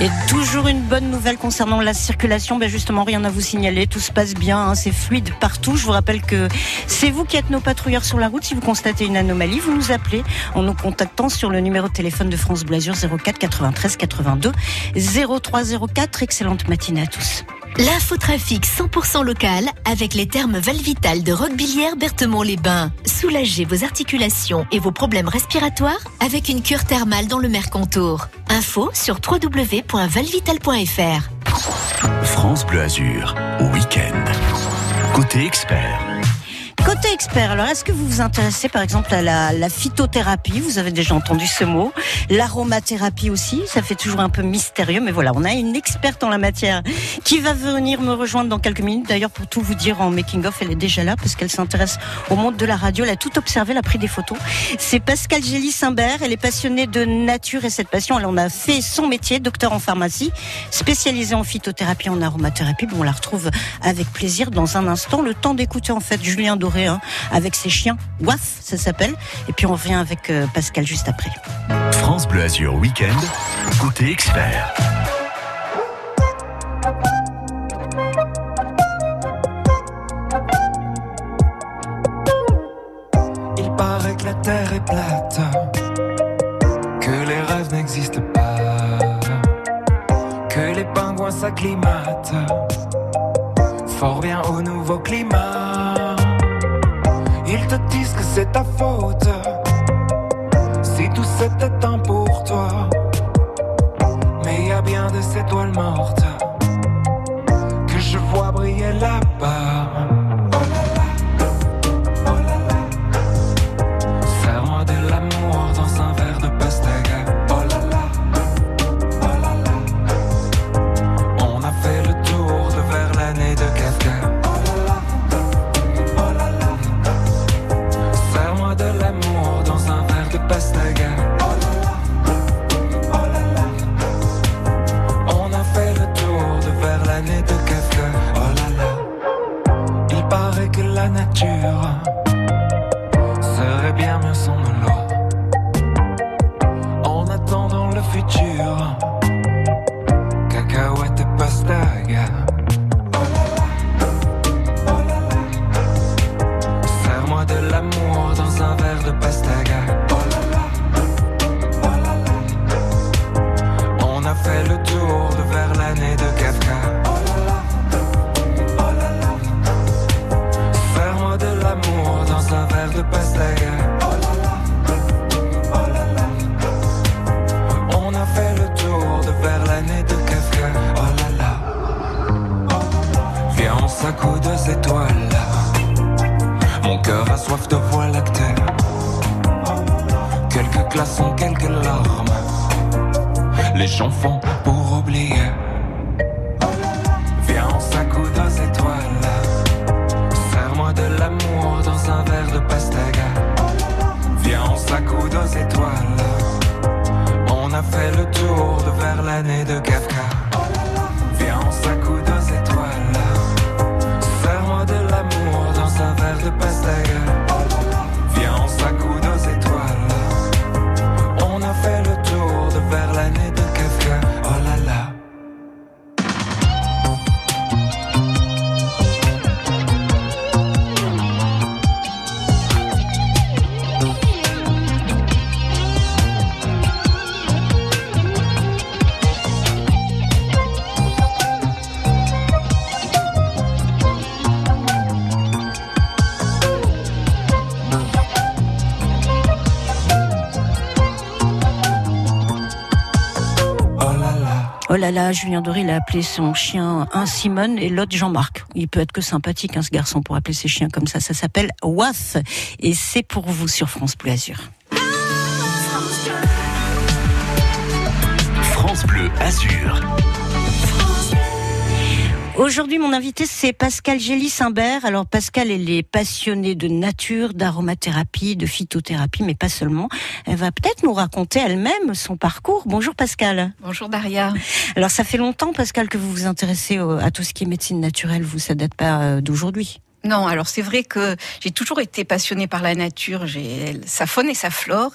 Et toujours une bonne nouvelle concernant la circulation. Ben justement, rien à vous signaler. Tout se passe bien. hein, c'est fluide partout. Je vous rappelle que c'est vous qui êtes nos patrouilleurs sur la route. Si vous constatez une anomalie, vous nous appelez en nous contactant sur le numéro de téléphone de France Blasure 04 93 82 0304. Excellente matinée à tous. L'infotrafic 100% local avec les thermes Valvital de Roquebillière Berthemont-les-Bains. Soulagez vos articulations et vos problèmes respiratoires avec une cure thermale dans le Mercantour. Info sur www.valvital.fr. France Bleu Azur, week-end. Côté expert. Expert, alors est-ce que vous vous intéressez par exemple à la, phytothérapie? Vous avez déjà entendu ce mot. L'aromathérapie aussi, ça fait toujours un peu mystérieux, mais voilà, on a une experte en la matière qui va venir me rejoindre dans quelques minutes. D'ailleurs, pour tout vous dire en making-of, elle est déjà là parce qu'elle s'intéresse au monde de la radio. Elle a tout observé, elle a pris des photos. C'est Pascal Gély Simbert. Elle est passionnée de nature et cette passion, elle en a fait son métier, docteur en pharmacie, spécialisée en phytothérapie, en aromathérapie. Bon, on la retrouve avec plaisir dans un instant. Le temps d'écouter en fait Julien Doré hein, avec ses chiens. Waf, ça s'appelle. Et puis on revient avec euh, Pascal juste après. France Bleu Azur Week-end, côté expert. Il paraît que la terre est plate, que les rêves n'existent pas, que les pingouins s'acclimatent fort bien au nouveau climat. Ils te disent que c'est ta faute, si tout c'était un pour toi. Mais il y a bien des étoiles mortes Oh là là, Julien Doré, a appelé son chien un Simone et l'autre Jean-Marc. Il peut être que sympathique, hein, ce garçon, pour appeler ses chiens comme ça. Ça s'appelle Waff. Et c'est pour vous sur France Bleu Azur. France Bleu Azur. Aujourd'hui, mon invité, c'est Pascal Gély-Simbert. Alors, Pascal, elle est passionnée de nature, d'aromathérapie, de phytothérapie, mais pas seulement. Elle va peut-être nous raconter elle-même son parcours. Bonjour, Pascal. Bonjour, Daria. Alors, ça fait longtemps, Pascal, que vous vous intéressez à tout ce qui est médecine naturelle. Vous, ça date pas euh, d'aujourd'hui. Non, alors c'est vrai que j'ai toujours été passionnée par la nature, j'ai sa faune et sa flore.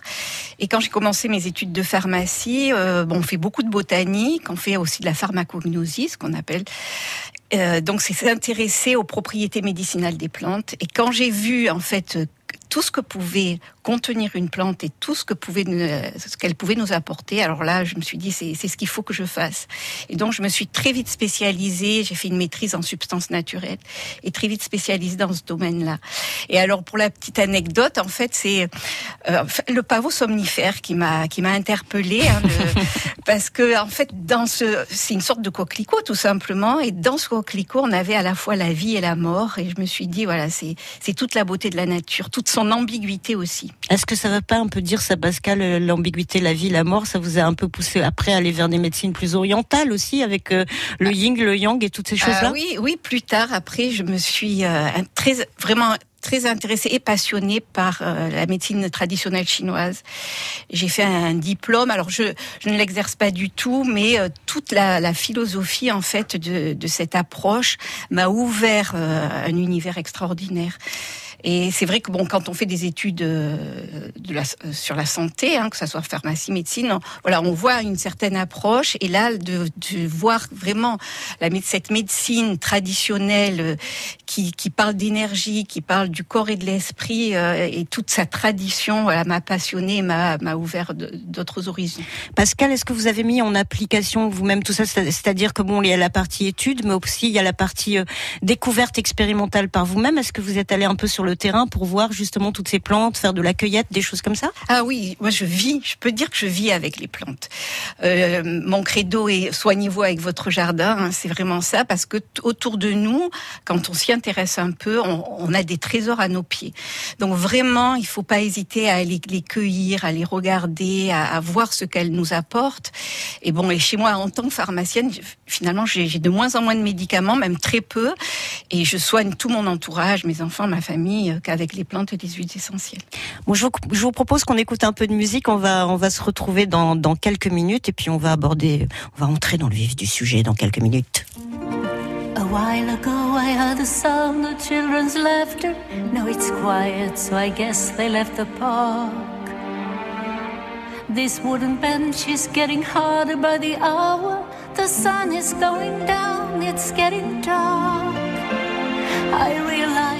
Et quand j'ai commencé mes études de pharmacie, euh, bon, on fait beaucoup de botanique, on fait aussi de la pharmacognosie, ce qu'on appelle. Euh, donc c'est s'intéresser aux propriétés médicinales des plantes. Et quand j'ai vu en fait tout ce que pouvait contenir une plante et tout ce que pouvait ce qu'elle pouvait nous apporter. Alors là, je me suis dit c'est c'est ce qu'il faut que je fasse. Et donc je me suis très vite spécialisée. J'ai fait une maîtrise en substances naturelles et très vite spécialisée dans ce domaine-là. Et alors pour la petite anecdote, en fait, c'est euh, le pavot somnifère qui m'a qui m'a interpellée hein, le- (laughs) parce que en fait dans ce c'est une sorte de coquelicot tout simplement et dans ce coquelicot on avait à la fois la vie et la mort et je me suis dit voilà c'est c'est toute la beauté de la nature, toute son ambiguïté aussi. Est-ce que ça va pas un peu dire ça, Pascal, euh, l'ambiguïté, la vie, la mort, ça vous a un peu poussé après à aller vers des médecines plus orientales aussi, avec euh, le yin, le yang et toutes ces choses-là? Ah oui, oui, plus tard, après, je me suis euh, très, vraiment très intéressée et passionnée par euh, la médecine traditionnelle chinoise. J'ai fait un diplôme, alors je, je ne l'exerce pas du tout, mais euh, toute la, la philosophie en fait de, de cette approche m'a ouvert euh, un univers extraordinaire. Et c'est vrai que bon, quand on fait des études euh, euh, sur la santé, hein, que ça soit pharmacie, médecine, voilà, on voit une certaine approche. Et là, de, voir vraiment cette médecine traditionnelle euh, qui, parle d'énergie, qui parle du corps et de l'esprit, et toute sa tradition, voilà, m'a passionnée, m'a ouvert d'autres horizons. Pascal, est-ce que vous avez mis en application vous-même tout ça? C'est- C'est-à-dire que bon, il y a la partie étude, mais aussi il y a la partie découverte expérimentale par vous-même. Est-ce que vous êtes allé un peu sur le terrain pour voir justement toutes ces plantes, faire de la cueillette, des choses comme ça? Ah oui, moi je vis, je peux dire que je vis avec les plantes. Euh, mon credo est soignez-vous avec votre jardin, hein, c'est vraiment ça, parce que autour de nous, quand on s'y intéresse un peu, on, a des trésors à nos pieds. Donc vraiment, il faut pas hésiter à aller les cueillir, à les regarder, à, à voir ce qu'elles nous apportent. Et bon, et chez moi, en tant que pharmacienne, finalement, j'ai de moins en moins de médicaments, même très peu, et je soigne tout mon entourage, mes enfants, ma famille, euh, qu'avec les plantes et les huiles essentielles. Bon, je, vous, je vous propose qu'on écoute un peu de musique. On va, on va se retrouver dans, dans quelques minutes et puis on va aborder, on va entrer dans le vif du sujet dans quelques minutes. A while ago I heard the sound of children's laughter. Now it's quiet, so I guess they left the park. This wooden bench is getting harder by the hour. The sun is going down, it's getting dark. I realize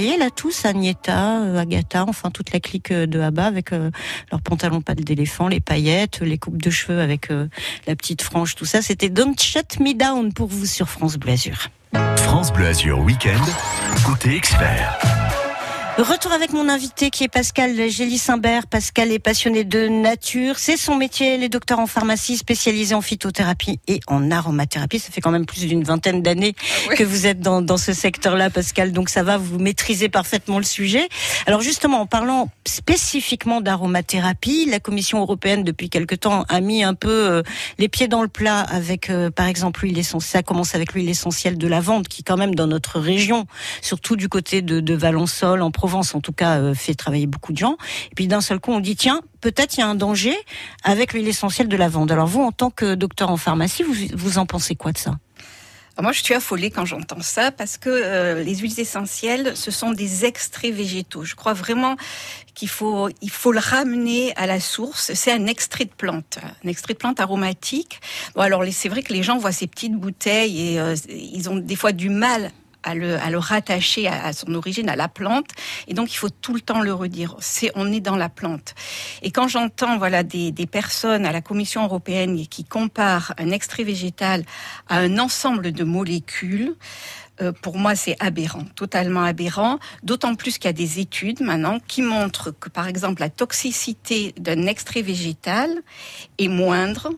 Voyez là tous, Agneta, euh, Agatha, enfin toute la clique euh, de Abba avec euh, leurs pantalons pas d'éléphant, les paillettes, les coupes de cheveux avec la petite frange, tout ça. C'était Don't Shut Me Down pour vous sur France Bleu Azur. France Bleu Azur Week-end, côté expert. Retour avec mon invité qui est Pascal Gély-Simbert. Pascal est passionné de nature. C'est son métier, les docteurs en pharmacie spécialisés en phytothérapie et en aromathérapie. Ça fait quand même plus d'une vingtaine d'années que vous êtes dans, dans ce secteur-là, Pascal. Donc ça va, vous maîtrisez parfaitement le sujet. Alors justement, en parlant spécifiquement d'aromathérapie, la Commission européenne depuis quelque temps a mis un peu euh, les pieds dans le plat avec, euh, par exemple, l'huile essentielle. Ça commence avec l'huile essentielle de lavande qui, quand même, dans notre région, surtout du côté de, de Valençol, en Provence en tout cas, euh, fait travailler beaucoup de gens. Et puis d'un seul coup, on dit tiens, peut-être il y a un danger avec l'huile essentielle de lavande. Alors vous, en tant que docteur en pharmacie, vous, vous en pensez quoi de ça? Alors Moi, je suis affolée quand j'entends ça parce que euh, les huiles essentielles, ce sont des extraits végétaux. Je crois vraiment qu'il faut, il faut le ramener à la source. C'est un extrait de plante, un extrait de plante aromatique. Bon, alors c'est vrai que les gens voient ces petites bouteilles et euh, ils ont des fois du mal à le, rattacher à, son origine, à la plante. Et donc, il faut tout le temps le redire. C'est, on est dans la plante. Et quand j'entends, voilà, des, des personnes à la Commission européenne qui comparent un extrait végétal à un ensemble de molécules, euh, pour moi, c'est aberrant, totalement aberrant. D'autant plus qu'il y a des études maintenant qui montrent que, par exemple, la toxicité d'un extrait végétal est moindre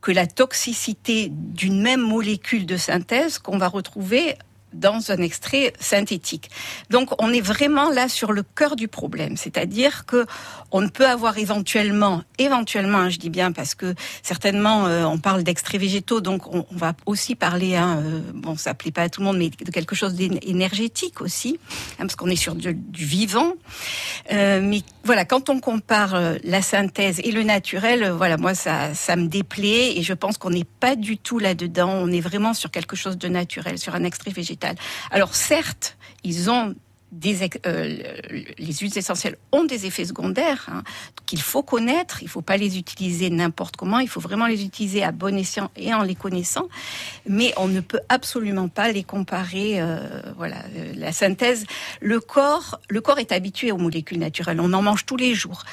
que la toxicité d'une même molécule de synthèse qu'on va retrouver dans un extrait synthétique. Donc on est vraiment là sur le cœur du problème, c'est-à-dire que on peut avoir éventuellement, éventuellement, hein, je dis bien parce que certainement euh, on parle d'extraits végétaux, donc on, va aussi parler, hein, euh, bon ça plaît pas à tout le monde, mais de quelque chose d'énergétique aussi, hein, parce qu'on est sur du, vivant. Euh, mais voilà, quand on compare la synthèse et le naturel, voilà, moi ça, ça me déplaît et je pense qu'on n'est pas du tout là-dedans. On est vraiment sur quelque chose de naturel, sur un extrait végétal. Alors certes, ils ont des, euh, les huiles essentielles ont des effets secondaires hein, qu'il faut connaître. Il ne faut pas les utiliser n'importe comment. Il faut vraiment les utiliser à bon escient et en les connaissant. Mais on ne peut absolument pas les comparer. euh, voilà, euh, la synthèse. Le corps, le corps est habitué aux molécules naturelles. On en mange tous les jours.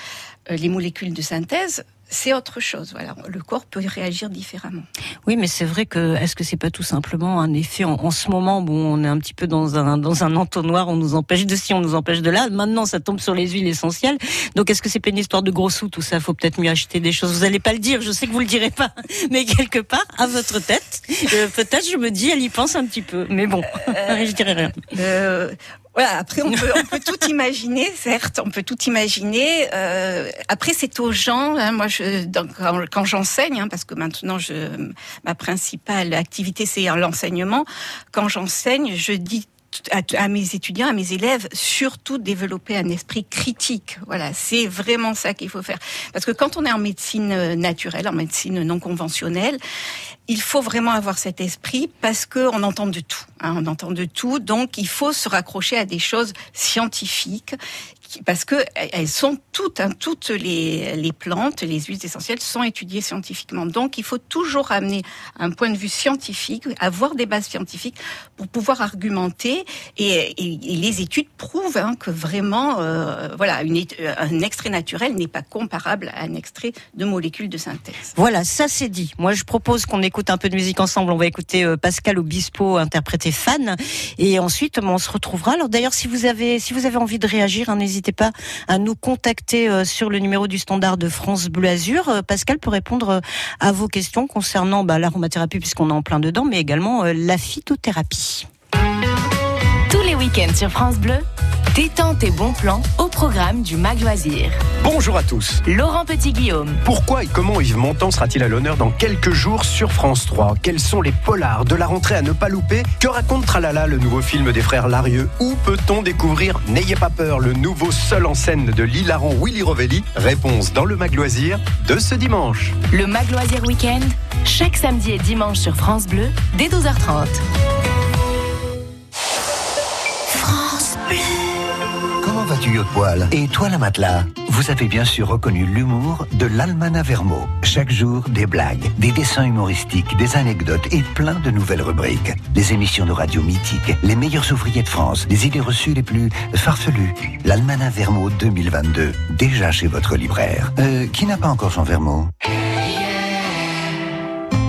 Les molécules de synthèse, c'est autre chose. Voilà, le corps peut réagir différemment. Oui, mais c'est vrai que est-ce que c'est pas tout simplement un effet en, en ce moment Bon, on est un petit peu dans un dans un entonnoir. On nous empêche de ci, on nous empêche de là. Maintenant, ça tombe sur les huiles essentielles. Donc, est-ce que c'est pas une histoire de gros sous tout ça? Faut peut-être mieux acheter des choses. Vous allez pas le dire. Je sais que vous le direz pas, (laughs) mais quelque part à votre tête, euh, peut-être je me dis, elle y pense un petit peu. Mais bon, (laughs) je dirais rien. Euh, voilà, après on (laughs) peut, on peut tout imaginer, certes, on peut tout imaginer. Euh, après c'est aux gens. hein, moi, je, donc, quand, quand j'enseigne, hein, parce que maintenant je, ma principale activité c'est l'enseignement. Quand j'enseigne, je dis à, mes étudiants, à mes élèves, surtout développer un esprit critique. Voilà, c'est vraiment ça qu'il faut faire. Parce que quand on est en médecine euh, naturelle, en médecine non conventionnelle, il faut vraiment avoir cet esprit parce que on entend de tout. hein, on entend de tout, donc il faut se raccrocher à des choses scientifiques parce que elles sont toutes, hein, toutes les, les plantes, les huiles essentielles sont étudiées scientifiquement. Donc il faut toujours amener un point de vue scientifique, avoir des bases scientifiques pour pouvoir argumenter. Et, les études prouvent hein, que vraiment, euh, voilà, un extrait naturel n'est pas comparable à un extrait de molécules de synthèse. Voilà, ça c'est dit. Moi, je propose qu'on écoute un peu de musique ensemble. On va écouter euh, Pascal Obispo interpréter Fan, et ensuite on se retrouvera. Alors d'ailleurs, si vous avez si vous avez envie de réagir, hein, pas à nous contacter euh, sur le numéro du standard de France Bleu Azur. Euh, Pascal peut répondre euh, à vos questions concernant bah, l'aromathérapie puisqu'on est en plein dedans, mais également la phytothérapie. Week-ends sur France Bleu, détente et bons plans au programme du Mag Loisir. Bonjour à tous. Laurent Petit-Guillaume. Pourquoi et comment Yves Montand sera-t-il à l'honneur dans quelques jours sur France 3 Quels sont les polars de la rentrée à ne pas louper? Que raconte Tralala, le nouveau film des frères Larieux? Où peut-on découvrir N'ayez pas peur, le nouveau seul en scène de l'hilarant Willy Rovelli? Réponse dans le Mag Loisir de ce dimanche. Le Mag Loisir Week-end, chaque samedi et dimanche sur France Bleu, dès 12h30. Comment vas-tu tuyau de poêle. Et toi, la matelas? Vous avez bien sûr reconnu l'humour de l'Almana Vermo. Chaque jour, des blagues, des dessins humoristiques, des anecdotes et plein de nouvelles rubriques. Les émissions de radio mythiques, les meilleurs ouvriers de France, les idées reçues les plus farfelues. L'Almana Vermo 2022, déjà chez votre libraire. Euh, qui n'a pas encore son Vermo?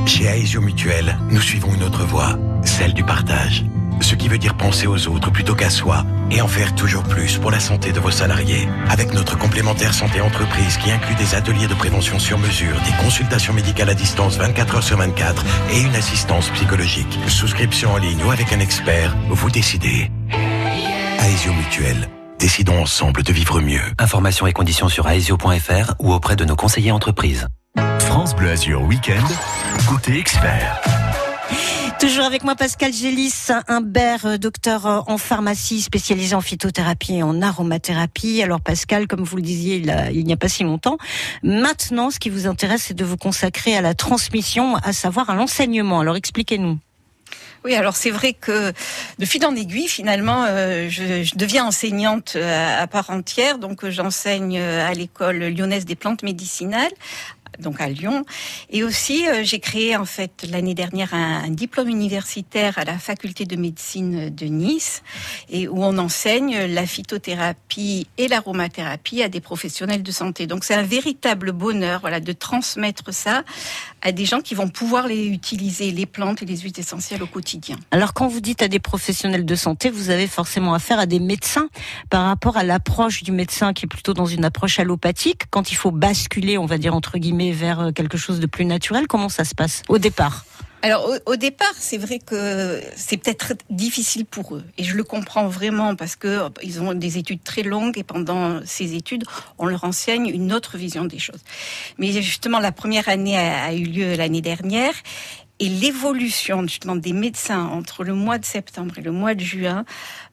Chez Aesio Mutuel, nous suivons une autre voie, celle du partage. Ce qui veut dire penser aux autres plutôt qu'à soi et en faire toujours plus pour la santé de vos salariés. Avec notre complémentaire santé entreprise qui inclut des ateliers de prévention sur mesure, des consultations médicales à distance 24 heures sur 24 et une assistance psychologique. Souscription en ligne ou avec un expert, vous décidez. Aesio Mutuel. Décidons ensemble de vivre mieux. Informations et conditions sur aesio.fr ou auprès de nos conseillers entreprises. France Bleu Azur Week-end, côté expert. (gasps) Toujours avec moi Pascal Gélis, un ber docteur euh, en pharmacie spécialisé en phytothérapie et en aromathérapie. Alors Pascal, comme vous le disiez il, a- n'y a pas si longtemps, maintenant ce qui vous intéresse c'est de vous consacrer à la transmission, à savoir à l'enseignement. Alors expliquez-nous. Oui, alors c'est vrai que de fil en aiguille, finalement, euh, je, deviens enseignante euh, à part entière. Donc euh, j'enseigne euh, à l'école lyonnaise des plantes médicinales donc à Lyon. Et aussi, euh, j'ai créé en fait l'année dernière un, un diplôme universitaire à la faculté de médecine de Nice, et où on enseigne la phytothérapie et l'aromathérapie à des professionnels de santé. Donc c'est un véritable bonheur, voilà, de transmettre ça à des gens qui vont pouvoir les utiliser, les plantes et les huiles essentielles au quotidien. Alors quand vous dites à des professionnels de santé, vous avez forcément affaire à des médecins par rapport à l'approche du médecin qui est plutôt dans une approche allopathique. Quand il faut basculer, on va dire entre guillemets, vers euh, quelque chose de plus naturel, comment ça se passe au départ? Alors au, départ, c'est vrai que c'est peut-être difficile pour eux, et je le comprends vraiment parce que ils ont des études très longues et pendant ces études, on leur enseigne une autre vision des choses. Mais justement, la première année a, a eu lieu l'année dernière. Et l'évolution justement des médecins entre le mois de septembre et le mois de juin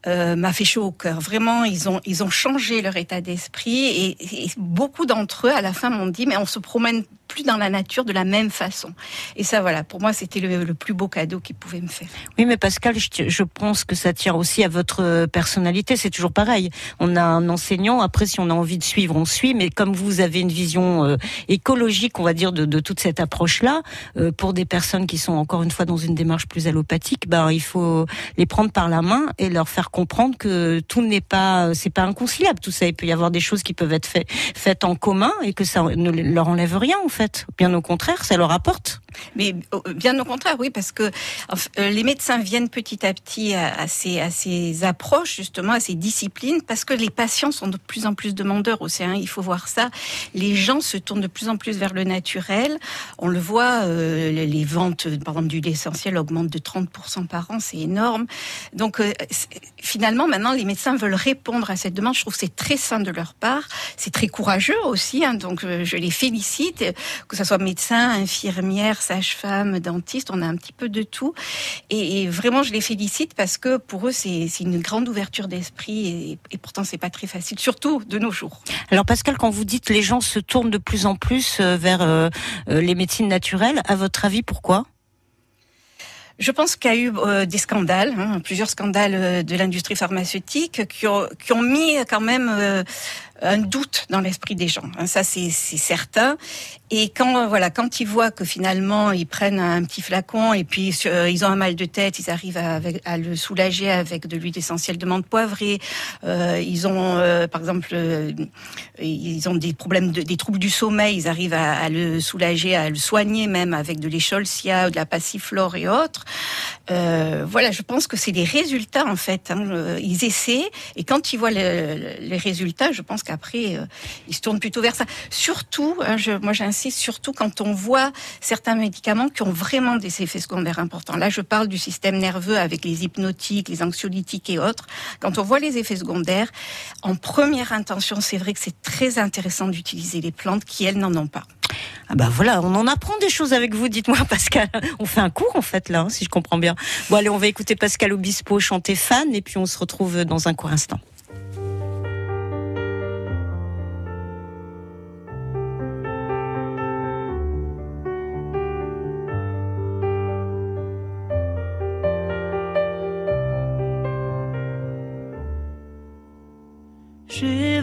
euh, m'a fait chaud au cœur. Vraiment, ils ont ils ont changé leur état d'esprit et, beaucoup d'entre eux à la fin m'ont dit mais on se promène plus dans la nature de la même façon. Et ça voilà, pour moi c'était le, le plus beau cadeau qu'ils pouvaient me faire. Oui, mais Pascal, je, je pense que ça tient aussi à votre personnalité. C'est toujours pareil. On a un enseignant. Après, si on a envie de suivre, on suit. Mais comme vous avez une vision euh, écologique, on va dire, de, de toute cette approche-là, euh, pour des personnes qui sont encore une fois dans une démarche plus allopathique, ben il faut les prendre par la main et leur faire comprendre que tout n'est pas, c'est pas inconciliable. Tout ça, il peut y avoir des choses qui peuvent être fait- faites en commun et que ça ne leur enlève rien en fait. Bien au contraire, ça leur apporte. Mais euh, bien au contraire, oui, parce que euh, les médecins viennent petit à petit à, ces, à ces approches, justement, à ces disciplines, parce que les patients sont de plus en plus demandeurs aussi. hein, il faut voir ça. Les gens se tournent de plus en plus vers le naturel. On le voit, euh, les- ventes, par exemple, d'huile essentielle augmentent de 30% par an, c'est énorme. Donc, euh, finalement, maintenant, les médecins veulent répondre à cette demande. Je trouve que c'est très sain de leur part. C'est très courageux aussi, hein, donc euh, je les félicite, que ce soit médecin, infirmière, sage-femme, dentiste, on a un petit peu de tout. Et, vraiment, je les félicite parce que pour eux, c'est une grande ouverture d'esprit et, et pourtant, c'est pas très facile, surtout de nos jours. Alors Pascal, quand vous dites les gens se tournent de plus en plus euh, vers euh, les médecines naturelles, à votre avis, pourquoi? Je pense qu'il y a eu euh, des scandales, hein, plusieurs scandales euh, de l'industrie pharmaceutique qui ont, qui ont mis quand même euh, un doute dans l'esprit des gens. hein, ça, c'est c'est certain. Et quand euh, voilà, quand ils voient que finalement ils prennent un petit flacon et puis euh, ils ont un mal de tête, ils arrivent à, le soulager avec de l'huile essentielle de menthe poivrée. Euh, ils ont, par exemple, ils ont des problèmes, de, des troubles du sommeil. Ils arrivent à, le soulager, à le soigner même avec de l'écholcia, de la passiflore et autres. Voilà, je pense que c'est des résultats en fait. hein. Ils essaient et quand ils voient le- les résultats, je pense qu'après ils se tournent plutôt vers ça. Surtout, hein, moi j'insiste surtout quand on voit certains médicaments qui ont vraiment des effets secondaires importants. Là, je parle du système nerveux avec les hypnotiques, les anxiolytiques et autres. Quand on voit les effets secondaires, en première intention, c'est vrai que c'est très intéressant d'utiliser les plantes qui elles n'en ont pas. Ah bah voilà, on en apprend des choses avec vous, dites-moi (laughs) Pascal. On fait un cours en fait là, hein, si je comprends bien. Bon allez, on va écouter Pascal Obispo chanter fan et puis on se retrouve dans un court instant.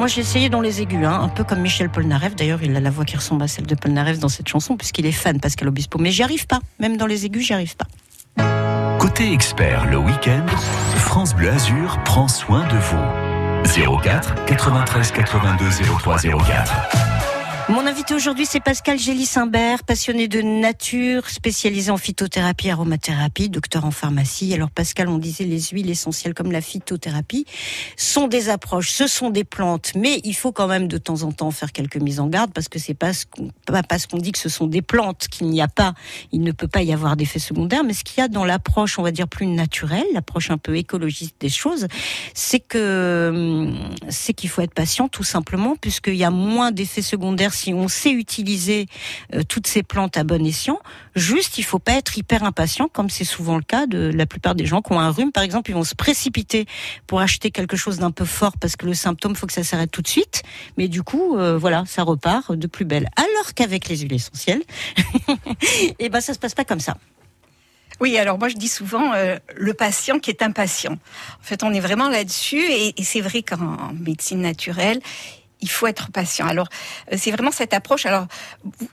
moi j'ai essayé dans les aigus, hein, un peu comme Michel Polnareff. D'ailleurs, il a la voix qui ressemble à celle de Polnareff dans cette chanson, puisqu'il est fan Pascal Obispo. Mais j'y arrive pas. Même dans les aigus, j'y arrive pas. Côté expert, le week-end, France Bleu Azur prend soin de vous. 04 93 82 03 04. Mon invité aujourd'hui, c'est Pascal Gély-Simbert, passionné de nature, spécialisé en phytothérapie, aromathérapie, docteur en pharmacie. Alors Pascal, on disait les huiles essentielles comme la phytothérapie sont des approches, ce sont des plantes, mais il faut quand même de temps en temps faire quelques mises en garde parce que c'est pas ce qu'on, pas parce qu'on dit que ce sont des plantes qu'il n'y a pas, il ne peut pas y avoir d'effets secondaires, mais ce qu'il y a dans l'approche, on va dire plus naturelle, l'approche un peu écologiste des choses, c'est que, c'est qu'il faut être patient tout simplement puisqu'il y a moins d'effets secondaires si on sait utiliser euh, toutes ces plantes à bon escient, juste il faut pas être hyper impatient, comme c'est souvent le cas de la plupart des gens qui ont un rhume, par exemple, ils vont se précipiter pour acheter quelque chose d'un peu fort parce que le symptôme faut que ça s'arrête tout de suite, mais du coup, euh, voilà, ça repart de plus belle. Alors qu'avec les huiles essentielles, (laughs) et ben ça se passe pas comme ça. Oui, alors moi je dis souvent euh, le patient qui est impatient. En fait, on est vraiment là-dessus et, et c'est vrai qu'en médecine naturelle, il faut être patient. Alors, euh, c'est vraiment cette approche. Alors,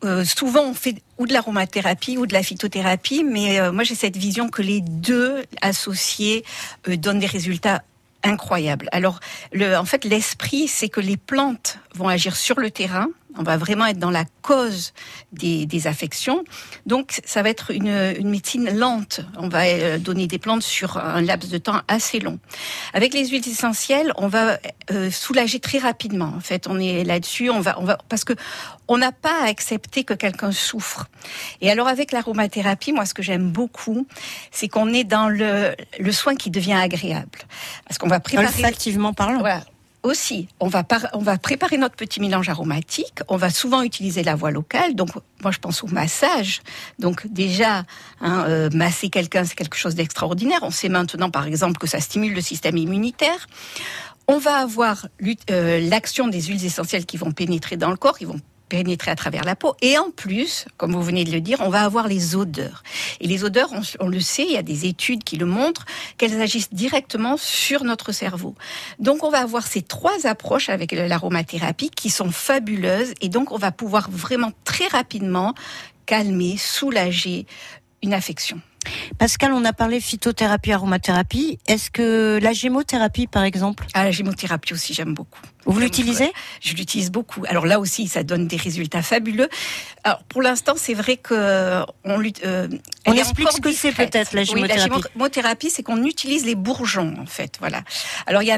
euh, souvent, on fait ou de l'aromathérapie ou de la phytothérapie, mais euh, moi, j'ai cette vision que les deux associés euh, donnent des résultats incroyables. Alors, le, en fait, l'esprit, c'est que les plantes vont agir sur le terrain. On va vraiment être dans la cause des, des affections. Donc, ça va être une, une médecine lente. On va euh, donner des plantes sur un laps de temps assez long. Avec les huiles essentielles, on va euh, soulager très rapidement. En fait, on est là-dessus. On va, on va, parce que on n'a pas à accepter que quelqu'un souffre. Et alors, avec l'aromathérapie, moi, ce que j'aime beaucoup, c'est qu'on est dans le, le soin qui devient agréable. Parce qu'on va préparer. Olfactivement parlant. Voilà aussi, on va, préparer notre petit mélange aromatique. On va souvent utiliser la voie locale. Donc, moi, je pense au massage. Donc, déjà, hein, euh, masser quelqu'un, c'est quelque chose d'extraordinaire. On sait maintenant, par exemple, que ça stimule le système immunitaire. On va avoir euh, l'action des huiles essentielles qui vont pénétrer dans le corps, qui vont pénétrer à travers la peau. Et en plus, comme vous venez de le dire, on va avoir les odeurs. Et les odeurs, on, on le sait, il y a des études qui le montrent, qu'elles agissent directement sur notre cerveau. Donc on va avoir ces trois approches avec l'aromathérapie qui sont fabuleuses. Et donc on va pouvoir vraiment très rapidement calmer, soulager une affection. Pascal, on a parlé phytothérapie, aromathérapie. Est-ce que la gémothérapie, par exemple? Ah, la gémothérapie aussi, j'aime beaucoup. Vous l'utilisez? Je l'utilise beaucoup. Alors là aussi, ça donne des résultats fabuleux. Alors pour l'instant, c'est vrai que on euh, On est explique ce que c'est peut-être, la Oui, la gémothérapie. gémothérapie, c'est qu'on utilise les bourgeons en fait. Voilà. Alors il y a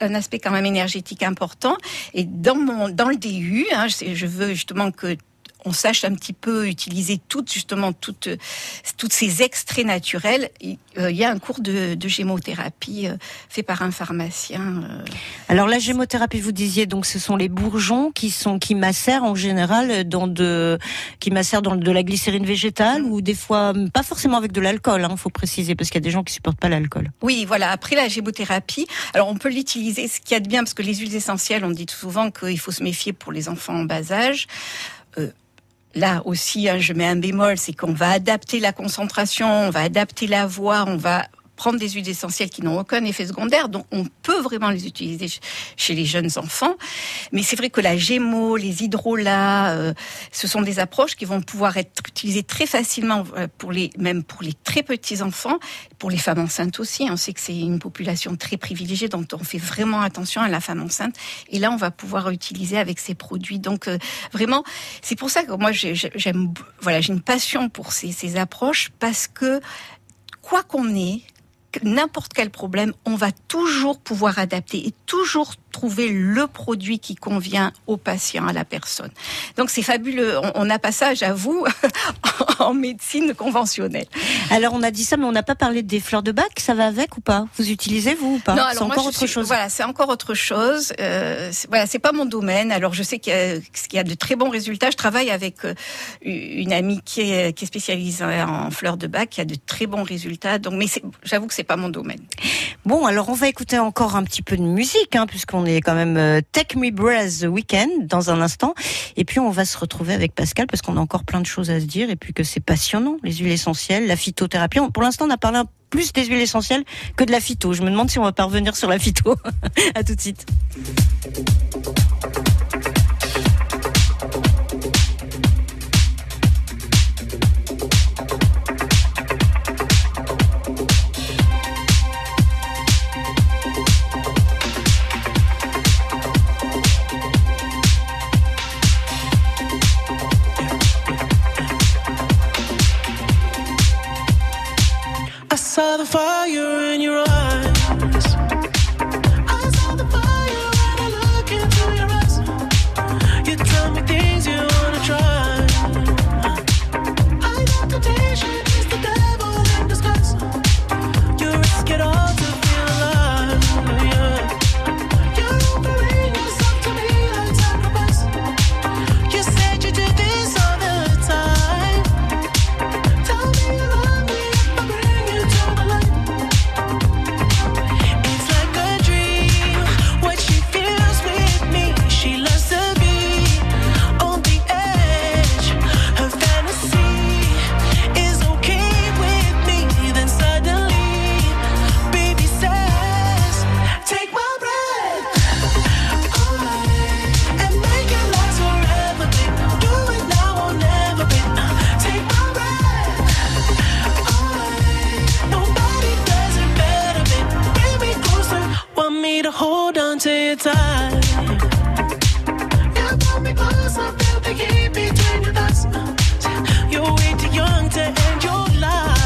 un aspect quand même énergétique important. Et dans mon dans le DU, hein, je, je veux justement que on sache un petit peu utiliser toutes justement toutes toutes ces extraits naturels. Il euh, il y a un cours de, de gémothérapie euh, fait par un pharmacien. euh, Alors la gémothérapie, vous disiez donc ce sont les bourgeons qui sont qui macèrent en général dans de qui macèrent dans de la glycérine végétale ou des fois pas forcément avec de l'alcool, hein, faut préciser parce qu'il y a des gens qui supportent pas l'alcool. Oui, voilà. Après la gémothérapie, alors on peut l'utiliser. Ce qu'il y a de bien, parce que les huiles essentielles, on dit souvent qu'il faut se méfier pour les enfants en bas âge. Euh, Là aussi, hein, je mets un bémol, c'est qu'on va adapter la concentration, on va adapter la voix, on va prendre des huiles essentielles qui n'ont aucun effet secondaire, donc on peut vraiment les utiliser ch- chez les jeunes enfants. Mais c'est vrai que la gémo, les hydrolats, euh, ce sont des approches qui vont pouvoir être utilisées très facilement euh, pour les, même pour les très petits enfants, pour les femmes enceintes aussi. On sait que c'est une population très privilégiée, donc on fait vraiment attention à la femme enceinte. Et là, on va pouvoir utiliser avec ces produits. Donc euh, vraiment, c'est pour ça que moi j'ai- j'ai- j'aime, voilà, j'ai une passion pour ces, approches parce que quoi qu'on ait, n'importe quel problème, on va toujours pouvoir adapter et toujours trouver le produit qui convient au patient, à la personne. Donc c'est fabuleux. On- On n'a pas ça, j'avoue, en médecine conventionnelle. Alors on a dit ça, mais on n'a pas parlé des fleurs de bac. Ça va avec ou pas? Vous utilisez vous ou pas? Non, C'est encore suis- chose. Voilà, c'est encore autre chose. Euh, voilà, c'est pas mon domaine. Alors je sais qu'il y, a- y a de très bons résultats. Je travaille avec euh, une amie qui est, qui est spécialisée en fleurs de bac, qui a de très bons résultats. Donc, mais j'avoue que c'est pas mon domaine. Bon, alors on va écouter encore un petit peu de musique, hein, puisqu'on est quand même Take Me Breath the Weekend dans un instant. Et puis on va se retrouver avec Pascal, parce qu'on a encore plein de choses à se dire, et puis que c'est passionnant, les huiles essentielles, la phytothérapie. On- Pour l'instant, on a parlé plus des huiles essentielles que de la phyto. Je me demande si on va pas revenir sur la phyto. (laughs) à tout de suite. I until you're. You pull me closer, feel the heat between your thighs. You're way too young to end your life.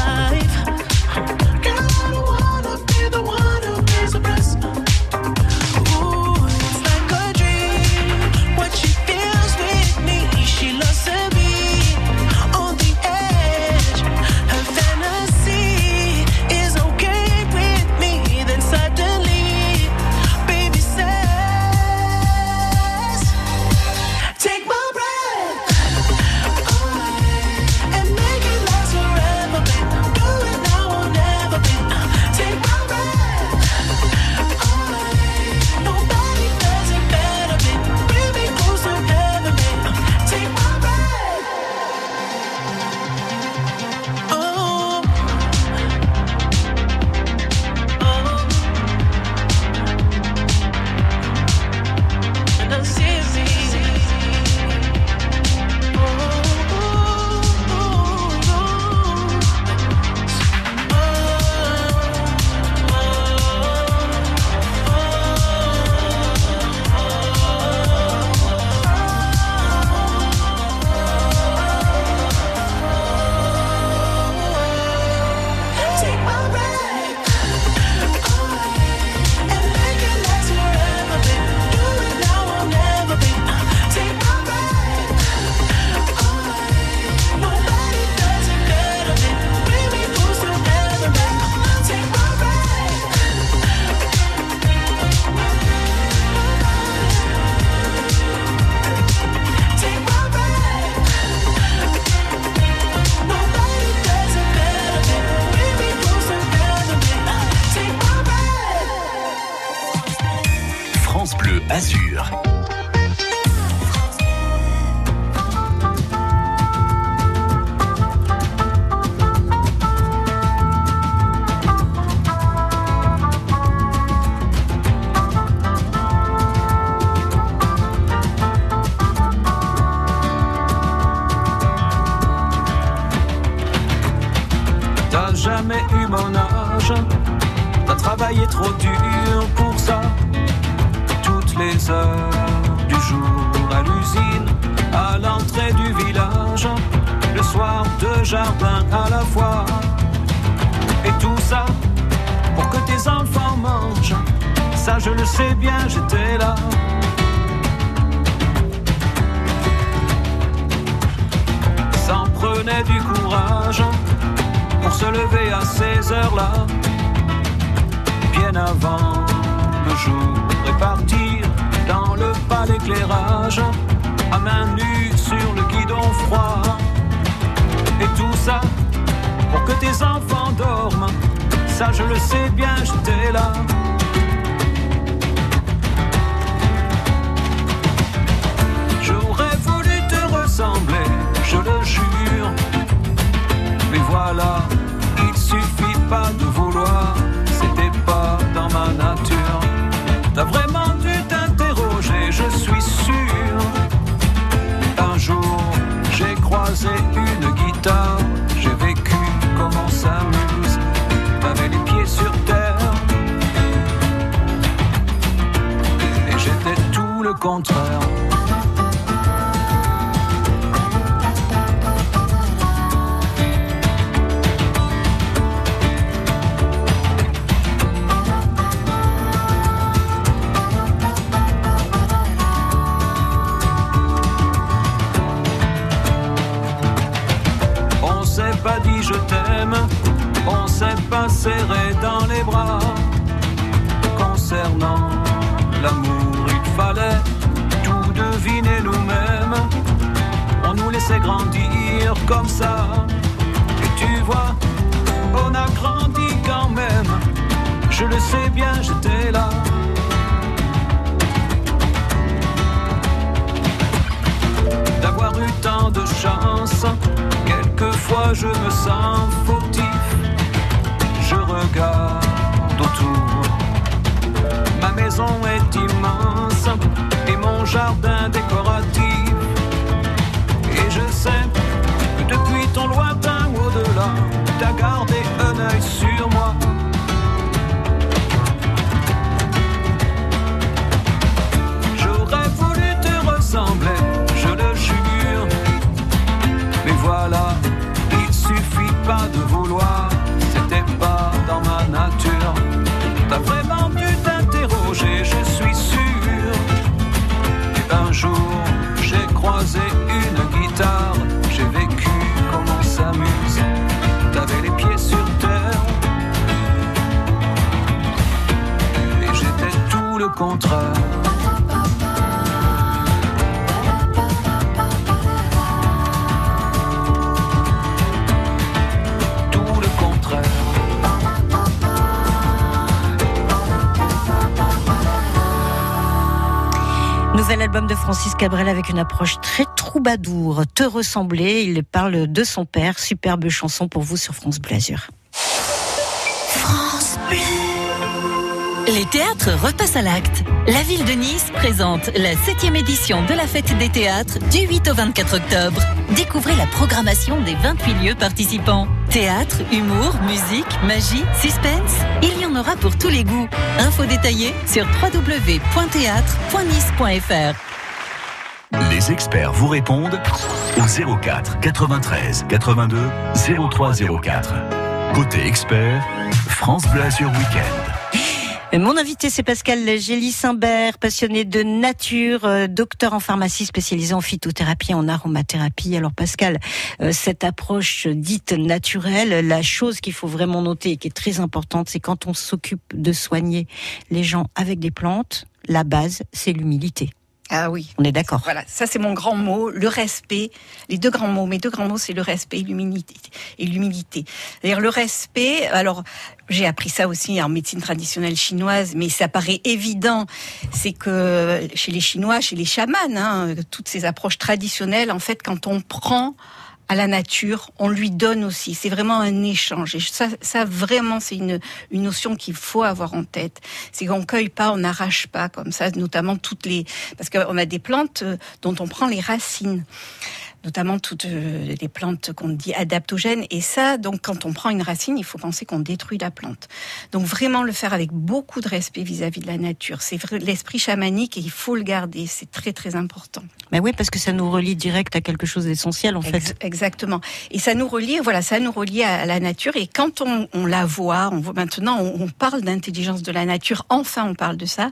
Francis Cabrel avec une approche très troubadour. Te ressembler, il parle de son père. Superbe chanson pour vous sur France Bleu. France Bleu. Les théâtres repassent à l'acte. La ville de Nice présente la 7e édition de la fête des théâtres du 8 au 24 octobre. Découvrez la programmation des 28 lieux participants. Théâtre, humour, musique, magie, suspense. Il y en aura pour tous les goûts. Infos détaillées sur www.théâtre.nice.fr. Experts vous répondent au 04 93 82 03 04. Côté expert, France Bleu Week-end. Mon invité, c'est Pascal Gély-Simbert, passionné de nature, euh, docteur en pharmacie spécialisé en phytothérapie, en aromathérapie. Alors Pascal, euh, cette approche dite naturelle, la chose qu'il faut vraiment noter et qui est très importante, c'est quand on s'occupe de soigner les gens avec des plantes, la base, c'est l'humilité. Ah oui. On est d'accord. Voilà, ça c'est mon grand mot, le respect. Les deux grands mots, mes deux grands mots, c'est le respect et l'humilité. Et l'humilité. D'ailleurs, le respect. Alors, j'ai appris ça aussi en médecine traditionnelle chinoise, mais ça paraît évident. C'est que chez les Chinois, chez les chamans, hein, toutes ces approches traditionnelles, en fait, quand on prend à la nature, on lui donne aussi. C'est vraiment un échange. Et ça, ça vraiment, c'est une, une notion qu'il faut avoir en tête. C'est qu'on cueille pas, on n'arrache pas comme ça, notamment toutes les, parce qu'on a des plantes euh, dont on prend les racines notamment toutes euh, les plantes qu'on dit adaptogènes. Et ça, donc, quand on prend une racine, il faut penser qu'on détruit la plante. Donc, vraiment le faire avec beaucoup de respect vis-à-vis de la nature. C'est l'esprit chamanique et il faut le garder. C'est très, très important. Mais oui, parce que ça nous relie direct à quelque chose d'essentiel, en fait. Ex- exactement. Et ça nous relie, voilà, ça nous relie à la nature. Et quand on, on la voit, on voit maintenant, on, on parle d'intelligence de la nature. Enfin, on parle de ça.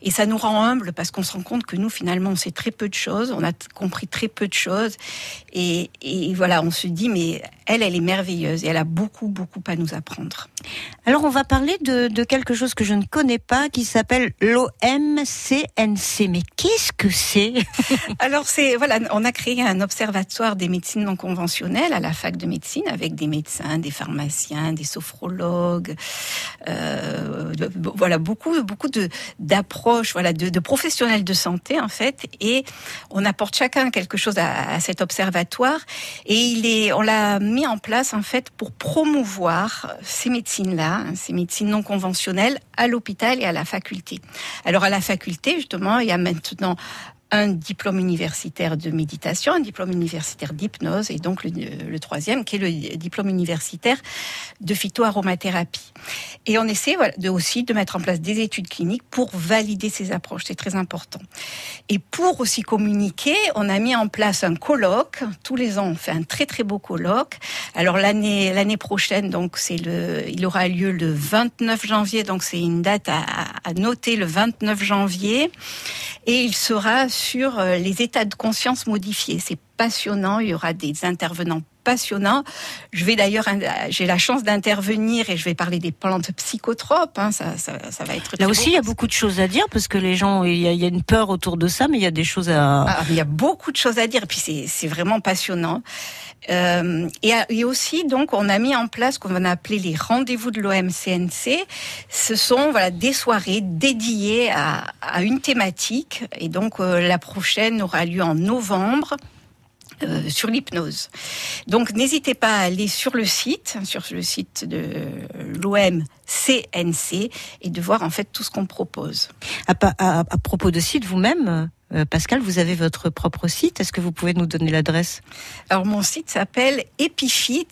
Et ça nous rend humbles parce qu'on se rend compte que nous, finalement, on sait très peu de choses. On a compris très peu de choses. Et, voilà, on se dit, mais elle, elle est merveilleuse et elle a beaucoup, beaucoup à nous apprendre. Alors, on va parler de, de quelque chose que je ne connais pas qui s'appelle l'OMCNC. Mais qu'est-ce que c'est? (laughs) Alors c'est voilà, on a créé un observatoire des médecines non conventionnelles à la fac de médecine avec des médecins, des pharmaciens, des sophrologues, euh, de- voilà beaucoup beaucoup de d'approches, voilà de, de professionnels de santé en fait, et on apporte chacun quelque chose à, à cet observatoire et il est, on l'a mis en place en fait pour promouvoir ces médecines-là, hein, ces médecines non conventionnelles à l'hôpital et à la faculté. Alors à la faculté justement, il y a maintenant un diplôme universitaire de méditation, un diplôme universitaire d'hypnose et donc le, troisième qui est le diplôme universitaire de phytoaromathérapie. Et on essaie de, aussi de mettre en place des études cliniques pour valider ces approches, c'est très important. Et pour aussi communiquer, on a mis en place un colloque. Tous les ans, on fait un très très beau colloque. Alors l'année l'année prochaine, donc c'est le, il aura lieu le 29 janvier, donc c'est une date à noter le 29 janvier, et il sera sur euh, les états de conscience modifiés. C'est passionnant. Il y aura des intervenants passionnants. Je vais d'ailleurs, j'ai la chance d'intervenir et je vais parler des plantes psychotropes. Hein, ça, ça, ça va être Là aussi, beau. il y a beaucoup de choses à dire parce que les gens, il y, a, il y a une peur autour de ça, mais il y a des choses à. Ah, il y a beaucoup de choses à dire, et puis c'est c'est vraiment passionnant. Euh, et, aussi, donc, on a mis en place ce qu'on va appeler les rendez-vous de l'OMCNC. Ce sont voilà des soirées dédiées à, une thématique, et donc euh, la prochaine aura lieu en novembre. euh, sur l'hypnose. Donc n'hésitez pas à aller sur le site, sur le site de l'OMCNC et de voir en fait tout ce qu'on propose. À propos de site, vous-même, euh, Pascal, vous avez votre propre site. Est-ce que vous pouvez nous donner l'adresse? Alors mon site s'appelle epiphyt,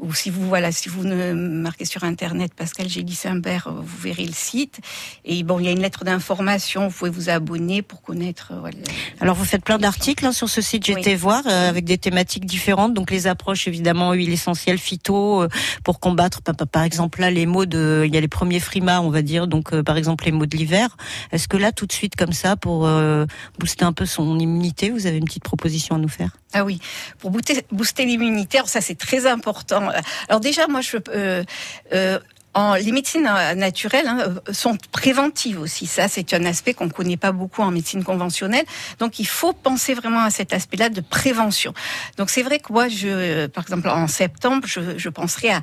ou si vous voilà, si vous ne marquez sur internet Pascal Gély Simbert, euh, vous verrez le site. Et bon, il y a une lettre d'information, vous pouvez vous abonner pour connaître. euh, voilà. Alors vous faites plein d'articles hein, sur ce site, j'ai Oui. voir, euh, avec des thématiques différentes. Donc les approches évidemment huile essentielle phyto euh, pour combattre par, exemple là les maux de, il y a les premiers frimas on va dire, donc euh, par exemple les maux de l'hiver. Est-ce que là tout de suite comme ça pour euh, booster un peu son immunité, vous avez une petite proposition à nous faire? Ah oui, pour booster, booster l'immunité, alors ça c'est très important. Alors déjà, moi, je, euh, euh, en, les médecines naturelles hein, sont préventives aussi. Ça, c'est un aspect qu'on connaît pas beaucoup en médecine conventionnelle. Donc, il faut penser vraiment à cet aspect-là de prévention. Donc, c'est vrai que moi, je, par exemple, en septembre, je, je penserai à,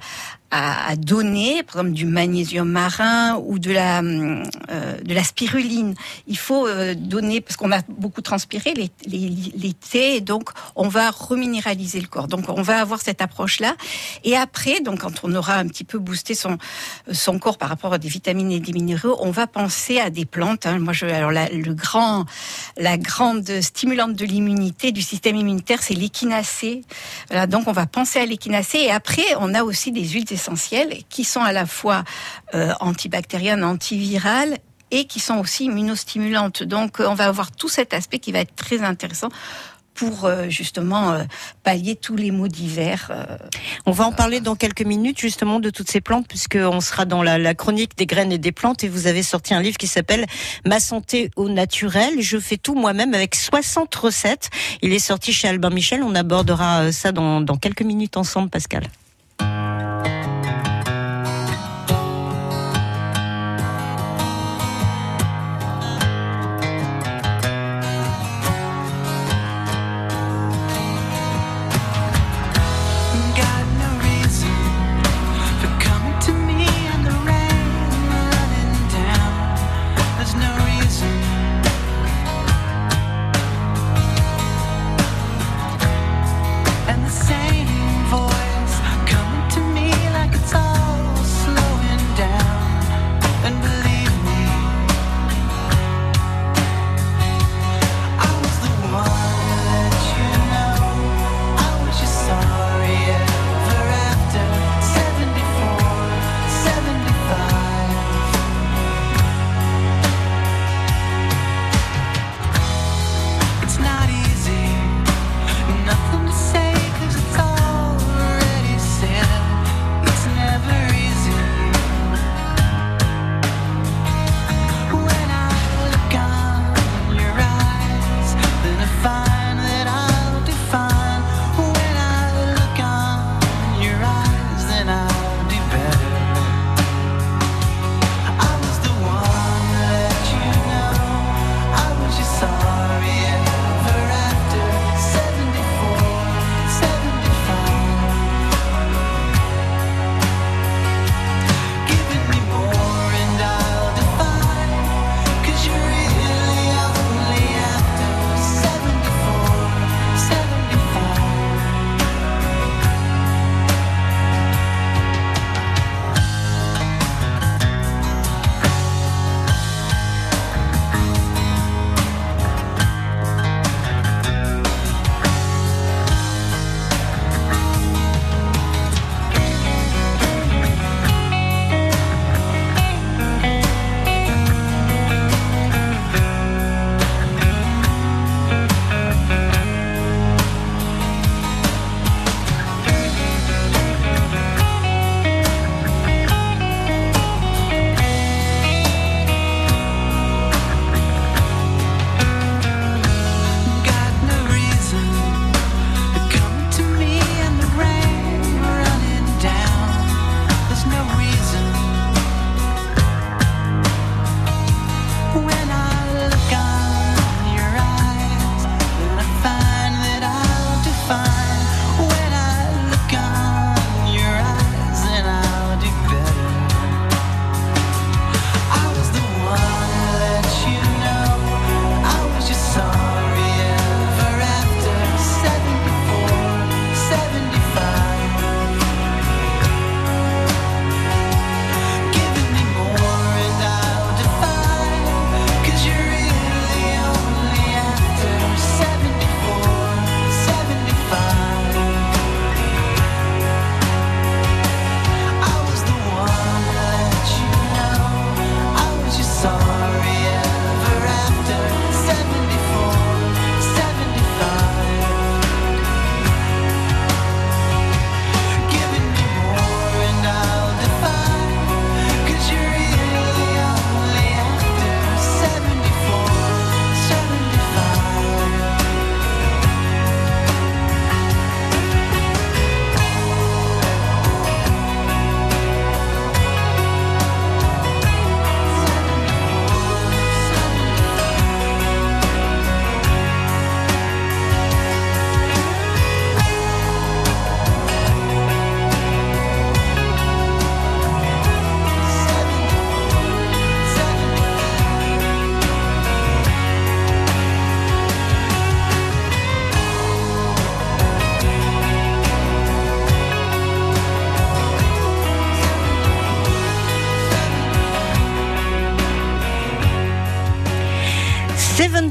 à, donner, par exemple du magnésium marin ou de la euh, de la spiruline. Il faut euh, donner parce qu'on a beaucoup transpiré l'été, donc on va reminéraliser le corps. Donc on va avoir cette approche là. Et après, donc quand on aura un petit peu boosté son son corps par rapport à des vitamines et des minéraux, on va penser à des plantes. hein. Moi, alors la, le grand la grande stimulante de l'immunité du système immunitaire, c'est l'échinacée. Voilà, donc on va penser à l'échinacée et après on a aussi des huiles essentielles qui sont à la fois euh, antibactériennes, antivirales et qui sont aussi immunostimulantes. Donc euh, on va avoir tout cet aspect qui va être très intéressant pour euh, justement pallier tous les maux d'hiver. euh. On va en parler dans quelques minutes justement de toutes ces plantes puisqu'on sera dans la, chronique des graines et des plantes et vous avez sorti un livre qui s'appelle Ma santé au naturel. Je fais tout moi-même avec 60 recettes. Il est sorti chez Albin Michel. On abordera ça dans quelques minutes ensemble Pascal. thank you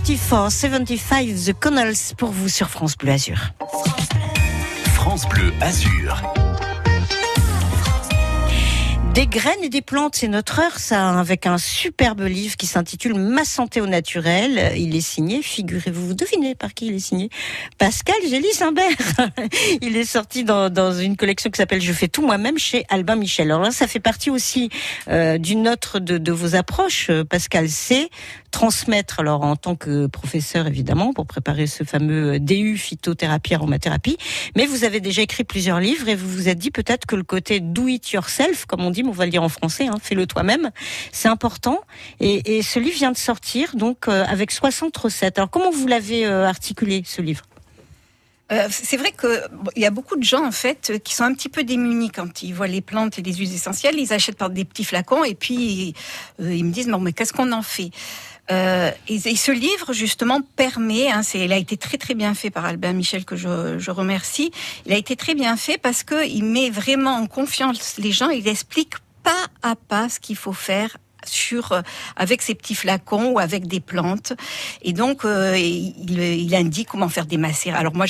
74, 75, The Connells pour vous sur France Bleu Azur. France Bleu Azur. Des graines et des plantes, c'est notre heure, ça, hein, avec un superbe livre qui s'intitule Ma santé au naturel. Il est signé, figurez-vous, vous devinez par qui il est signé Pascal Gély Simbert. (laughs) il est sorti dans, dans une collection qui s'appelle Je fais tout moi-même chez Albin Michel. Alors là, ça fait partie aussi euh, d'une autre de, de vos approches, euh, Pascal, c'est transmettre, alors en tant que professeur évidemment, pour préparer ce fameux DU phytothérapie, aromathérapie, mais vous avez déjà écrit plusieurs livres et vous vous êtes dit peut-être que le côté do it yourself, comme on dit, on va le dire en français, hein, fais-le toi-même, c'est important. Et, et ce livre vient de sortir donc euh, avec 60 recettes. Alors comment vous l'avez euh, articulé ce livre? Euh, c'est vrai que bon, il y a beaucoup de gens en fait qui sont un petit peu démunis quand ils voient les plantes et les huiles essentielles. Ils achètent par des petits flacons et puis ils me disent mais qu'est-ce qu'on en fait? Euh, et, ce livre justement permet, hein, il a été très très bien fait par Albert Michel que je, je remercie. Il a été très bien fait parce que il met vraiment en confiance les gens. Il explique pas à pas ce qu'il faut faire sur euh, avec ces petits flacons ou avec des plantes et donc euh, il, il indique comment faire des macérats. Alors moi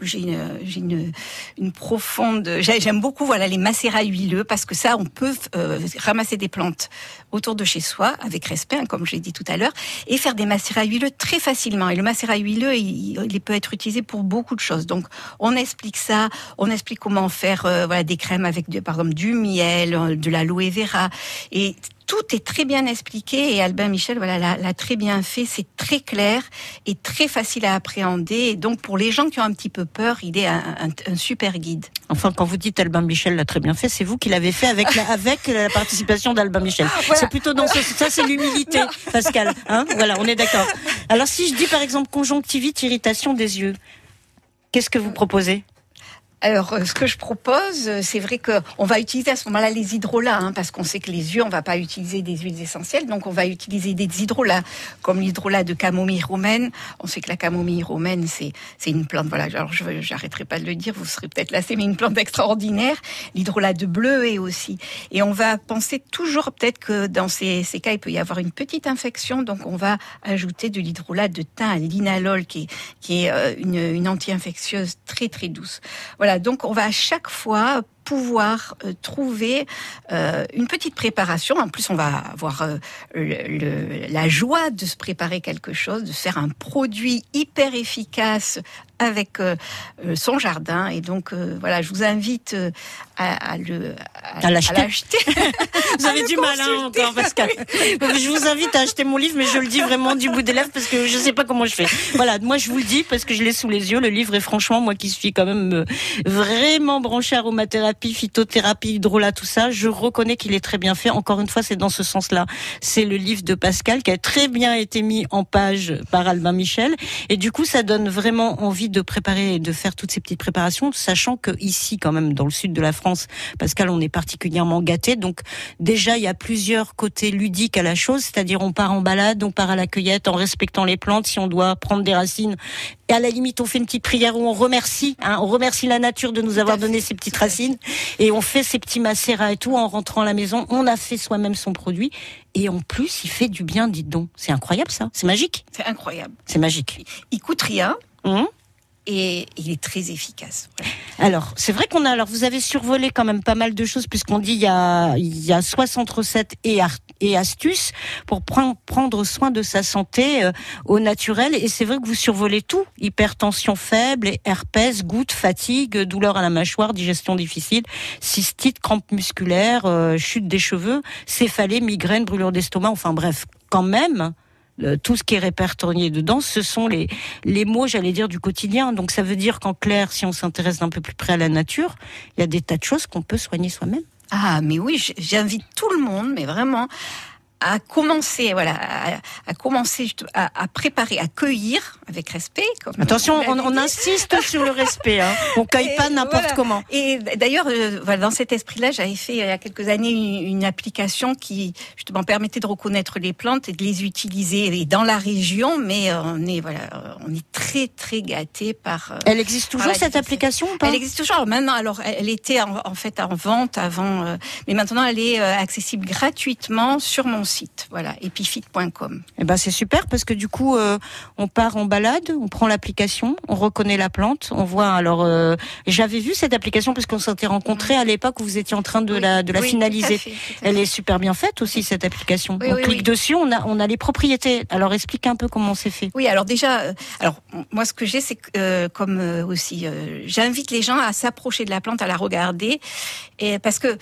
j'ai une, j'ai une, une profonde. j'ai- J'aime beaucoup voilà les macérats huileux parce que ça, on peut euh, ramasser des plantes autour de chez soi avec respect, hein, comme je l'ai dit tout à l'heure, et faire des macérats huileux très facilement. Et le macérat huileux, il, il peut être utilisé pour beaucoup de choses. Donc, on explique ça, on explique comment faire euh, voilà des crèmes avec, de, par exemple, du miel, euh, de l'aloe vera, et tout est très bien expliqué et Albin Michel voilà l'a très bien fait. C'est très clair et très facile à appréhender. Et donc pour les gens qui ont un petit peu peur, il est un, un- un super guide. Enfin, quand vous dites Albin Michel l'a très bien fait, c'est vous qui l'avez fait avec la, avec la participation d'Albin Michel. voilà. C'est plutôt dans ce, ça, c'est l'humilité, Pascal. Hein voilà, on est d'accord. Alors, si je dis par exemple conjonctivite, irritation des yeux, qu'est-ce que vous proposez? Alors, euh, ce que je propose, euh, c'est vrai que on va utiliser à ce moment-là les hydrolats, hein, parce qu'on sait que les yeux, on va pas utiliser des huiles essentielles, donc on va utiliser des hydrolats, comme l'hydrolat de camomille romaine. On sait que la camomille romaine, c'est une plante. Voilà, alors je j'arrêterai pas de le dire, vous serez peut-être lassé, mais une plante extraordinaire. L'hydrolat de bleuet aussi. Et on va penser toujours peut-être que dans ces, ces cas, il peut y avoir une petite infection, donc on va ajouter de l'hydrolat de thym linalol, qui est qui est euh, une, une anti-infectieuse très très douce. Voilà, donc on va à chaque fois pouvoir euh, trouver euh, une petite préparation. En plus, on va avoir euh, la joie de se préparer quelque chose, de faire un produit hyper efficace avec euh, euh, son jardin. Et donc, euh, voilà, je vous invite euh, à, à le À l'acheter. l'acheter. (laughs) Vous avez du mal hein, encore, Pascal. (laughs) Je vous invite à acheter mon livre, mais je le dis vraiment du bout des lèvres parce que je sais pas comment je fais. Voilà, moi je vous le dis parce que je l'ai sous les yeux. Le livre est franchement, moi qui suis quand même vraiment branché aromathérapie, phytothérapie, hydrolat, tout ça, je reconnais qu'il est très bien fait. Encore une fois, c'est dans ce sens-là. C'est le livre de Pascal qui a très bien été mis en page par Albin Michel. Et du coup, ça donne vraiment envie de préparer et de faire toutes ces petites préparations, sachant que ici, quand même, dans le sud de la France, Pascal, on est particulièrement gâté. Donc, déjà, il y a plusieurs côtés ludiques à la chose, c'est-à-dire on part en balade, on part à la cueillette en respectant les plantes. Si on doit prendre des racines, et à la limite, on fait une petite prière où on remercie, hein, on remercie la nature de nous avoir donné ces petites racines, et on fait ces petits macérats et tout en rentrant à la maison. On a fait soi-même son produit, et en plus, il fait du bien, dites donc. C'est incroyable ça, c'est magique. C'est incroyable. C'est magique. Il coûte rien. Hum Et il est très efficace. Alors, c'est vrai qu'on a, alors vous avez survolé quand même pas mal de choses puisqu'on dit il y a, y a 60 recettes et, et astuces pour pren- prendre soin de sa santé euh, au naturel. Et c'est vrai que vous survolez tout. Hypertension faible, herpès, gouttes, fatigue, douleur à la mâchoire, digestion difficile, cystite, crampes musculaires, euh, chute des cheveux, céphalée, migraine, brûlure d'estomac. Enfin bref, quand même. Tout ce qui est répertorié dedans, ce sont les, les mots, j'allais dire, du quotidien. Donc ça veut dire qu'en clair, si on s'intéresse d'un peu plus près à la nature, il y a des tas de choses qu'on peut soigner soi-même. Ah, mais oui, j'invite tout le monde, mais vraiment, à commencer, voilà, à, à commencer à, à préparer, à cueillir avec respect. Comme Attention, on, on insiste (laughs) sur le respect. Hein. On cueille Et pas n'importe voilà. comment. Et d'ailleurs, euh, voilà, dans cet esprit-là, j'avais fait il y a quelques années une, une application qui justement permettait de reconnaître les plantes et de les utiliser et dans la région. Mais euh, on est voilà, euh, on est très très gâté par. euh, Elle existe toujours cette application ou pas Elle existe toujours. Alors maintenant, alors elle était en, en fait en vente avant, euh, mais maintenant elle est euh, accessible gratuitement sur mon site, voilà, epifit.com. Eh ben c'est super parce que du coup euh, on part en balade, on prend l'application, on reconnaît la plante, on voit alors euh, j'avais vu cette application parce qu'on s'était rencontrés à l'époque où vous étiez en train de la de la oui, finaliser. tout à fait, tout à Elle est super bien faite aussi cette application. Oui, on clique dessus, on a on a les propriétés. Alors explique un peu comment c'est fait. Oui, alors déjà, euh, alors moi ce que j'ai, c'est euh, comme aussi, j'invite les gens à s'approcher de la plante, à la regarder, et parce que euh,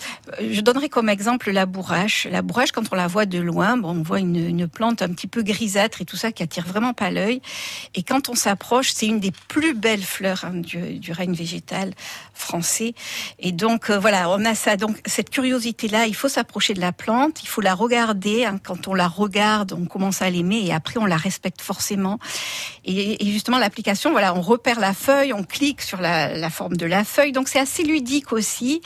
je donnerai comme exemple la bourrache. La bourrache, quand on la voit de loin, bon, on voit une, une plante un petit peu grisâtre et tout ça qui attire vraiment pas l'œil. Et quand on s'approche, c'est une des plus belles fleurs hein, du, du règne végétal français. Et donc euh, voilà, on a ça. Donc cette curiosité-là, il faut s'approcher de la plante, il faut la regarder. hein. Quand on la regarde, on commence à l'aimer et après on la respecte forcément. Et, et justement l'application, voilà, on repère la feuille, on clique sur la, la forme de la feuille. Donc c'est assez ludique aussi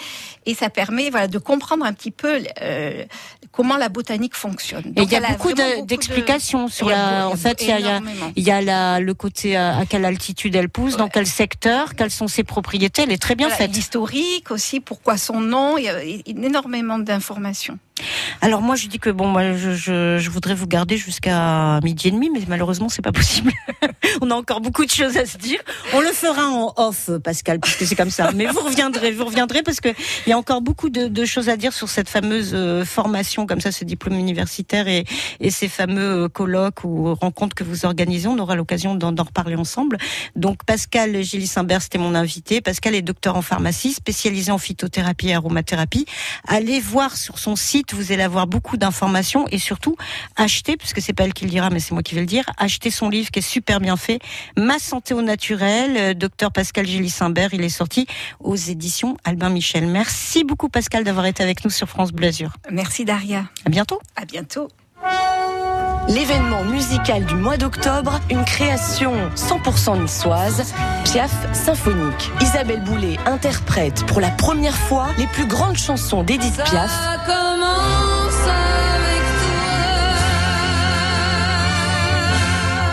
et ça permet voilà de comprendre un petit peu euh, comment la botanique fonctionne. Et il y a beaucoup de- d'explications sur la. En fait, il y a, il y a, énormément. il y a la, le côté à, à quelle altitude elle pousse, dans quel secteur, quelles sont ses propriétés. Elle est très bien Voilà, faite. L'historique aussi, pourquoi son nom, il y a énormément d'informations. Alors moi je dis que bon moi je, voudrais vous garder jusqu'à midi et demi mais malheureusement c'est pas possible. (laughs) On a encore beaucoup de choses à se dire. On le fera en off Pascal puisque c'est comme ça. Mais vous reviendrez, vous reviendrez parce que il y a encore beaucoup de, choses à dire sur cette fameuse euh, formation comme ça ce diplôme universitaire et, et ces fameux euh, colloques ou rencontres que vous organisez. On aura l'occasion d'en reparler ensemble. Donc Pascal Gilly Simbert c'était mon invité. Pascal est docteur en pharmacie spécialisé en phytothérapie et aromathérapie. Allez voir sur son site, vous allez avoir beaucoup d'informations et surtout acheter, puisque c'est pas elle qui le dira, mais c'est moi qui vais le dire, acheter son livre qui est super bien fait, Ma santé au naturel, euh, docteur Pascal Gilly Simbert, il est sorti aux éditions Albin Michel. Merci beaucoup Pascal d'avoir été avec nous sur France Bleu Azur. Merci Daria. À bientôt. À bientôt. L'événement musical du mois d'octobre, une création 100% niçoise, Piaf symphonique. Isabelle Boulay interprète pour la première fois les plus grandes chansons d'Edith Piaf,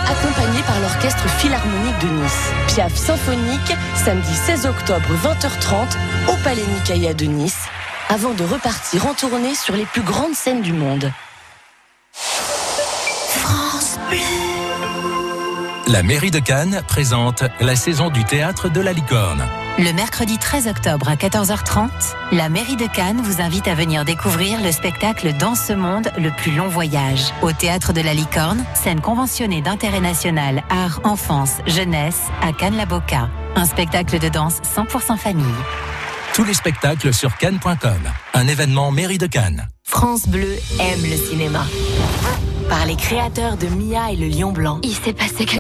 accompagnée par l'Orchestre Philharmonique de Nice. Piaf symphonique, samedi 16 octobre 20h30 au Palais Nicaïa de Nice, avant de repartir en tournée sur les plus grandes scènes du monde. France La mairie de Cannes présente la saison du théâtre de la licorne. Le mercredi 13 octobre à 14h30, la mairie de Cannes vous invite à venir découvrir le spectacle Dans ce monde, le plus long voyage. Au théâtre de la Licorne, scène conventionnée d'intérêt national, art, enfance, jeunesse, à Cannes-la-Boca. Un spectacle de danse 100% famille. Tous les spectacles sur cannes.com. Un événement mairie de Cannes. France Bleu aime le cinéma. Par les créateurs de Mia et le Lion Blanc. Il s'est passé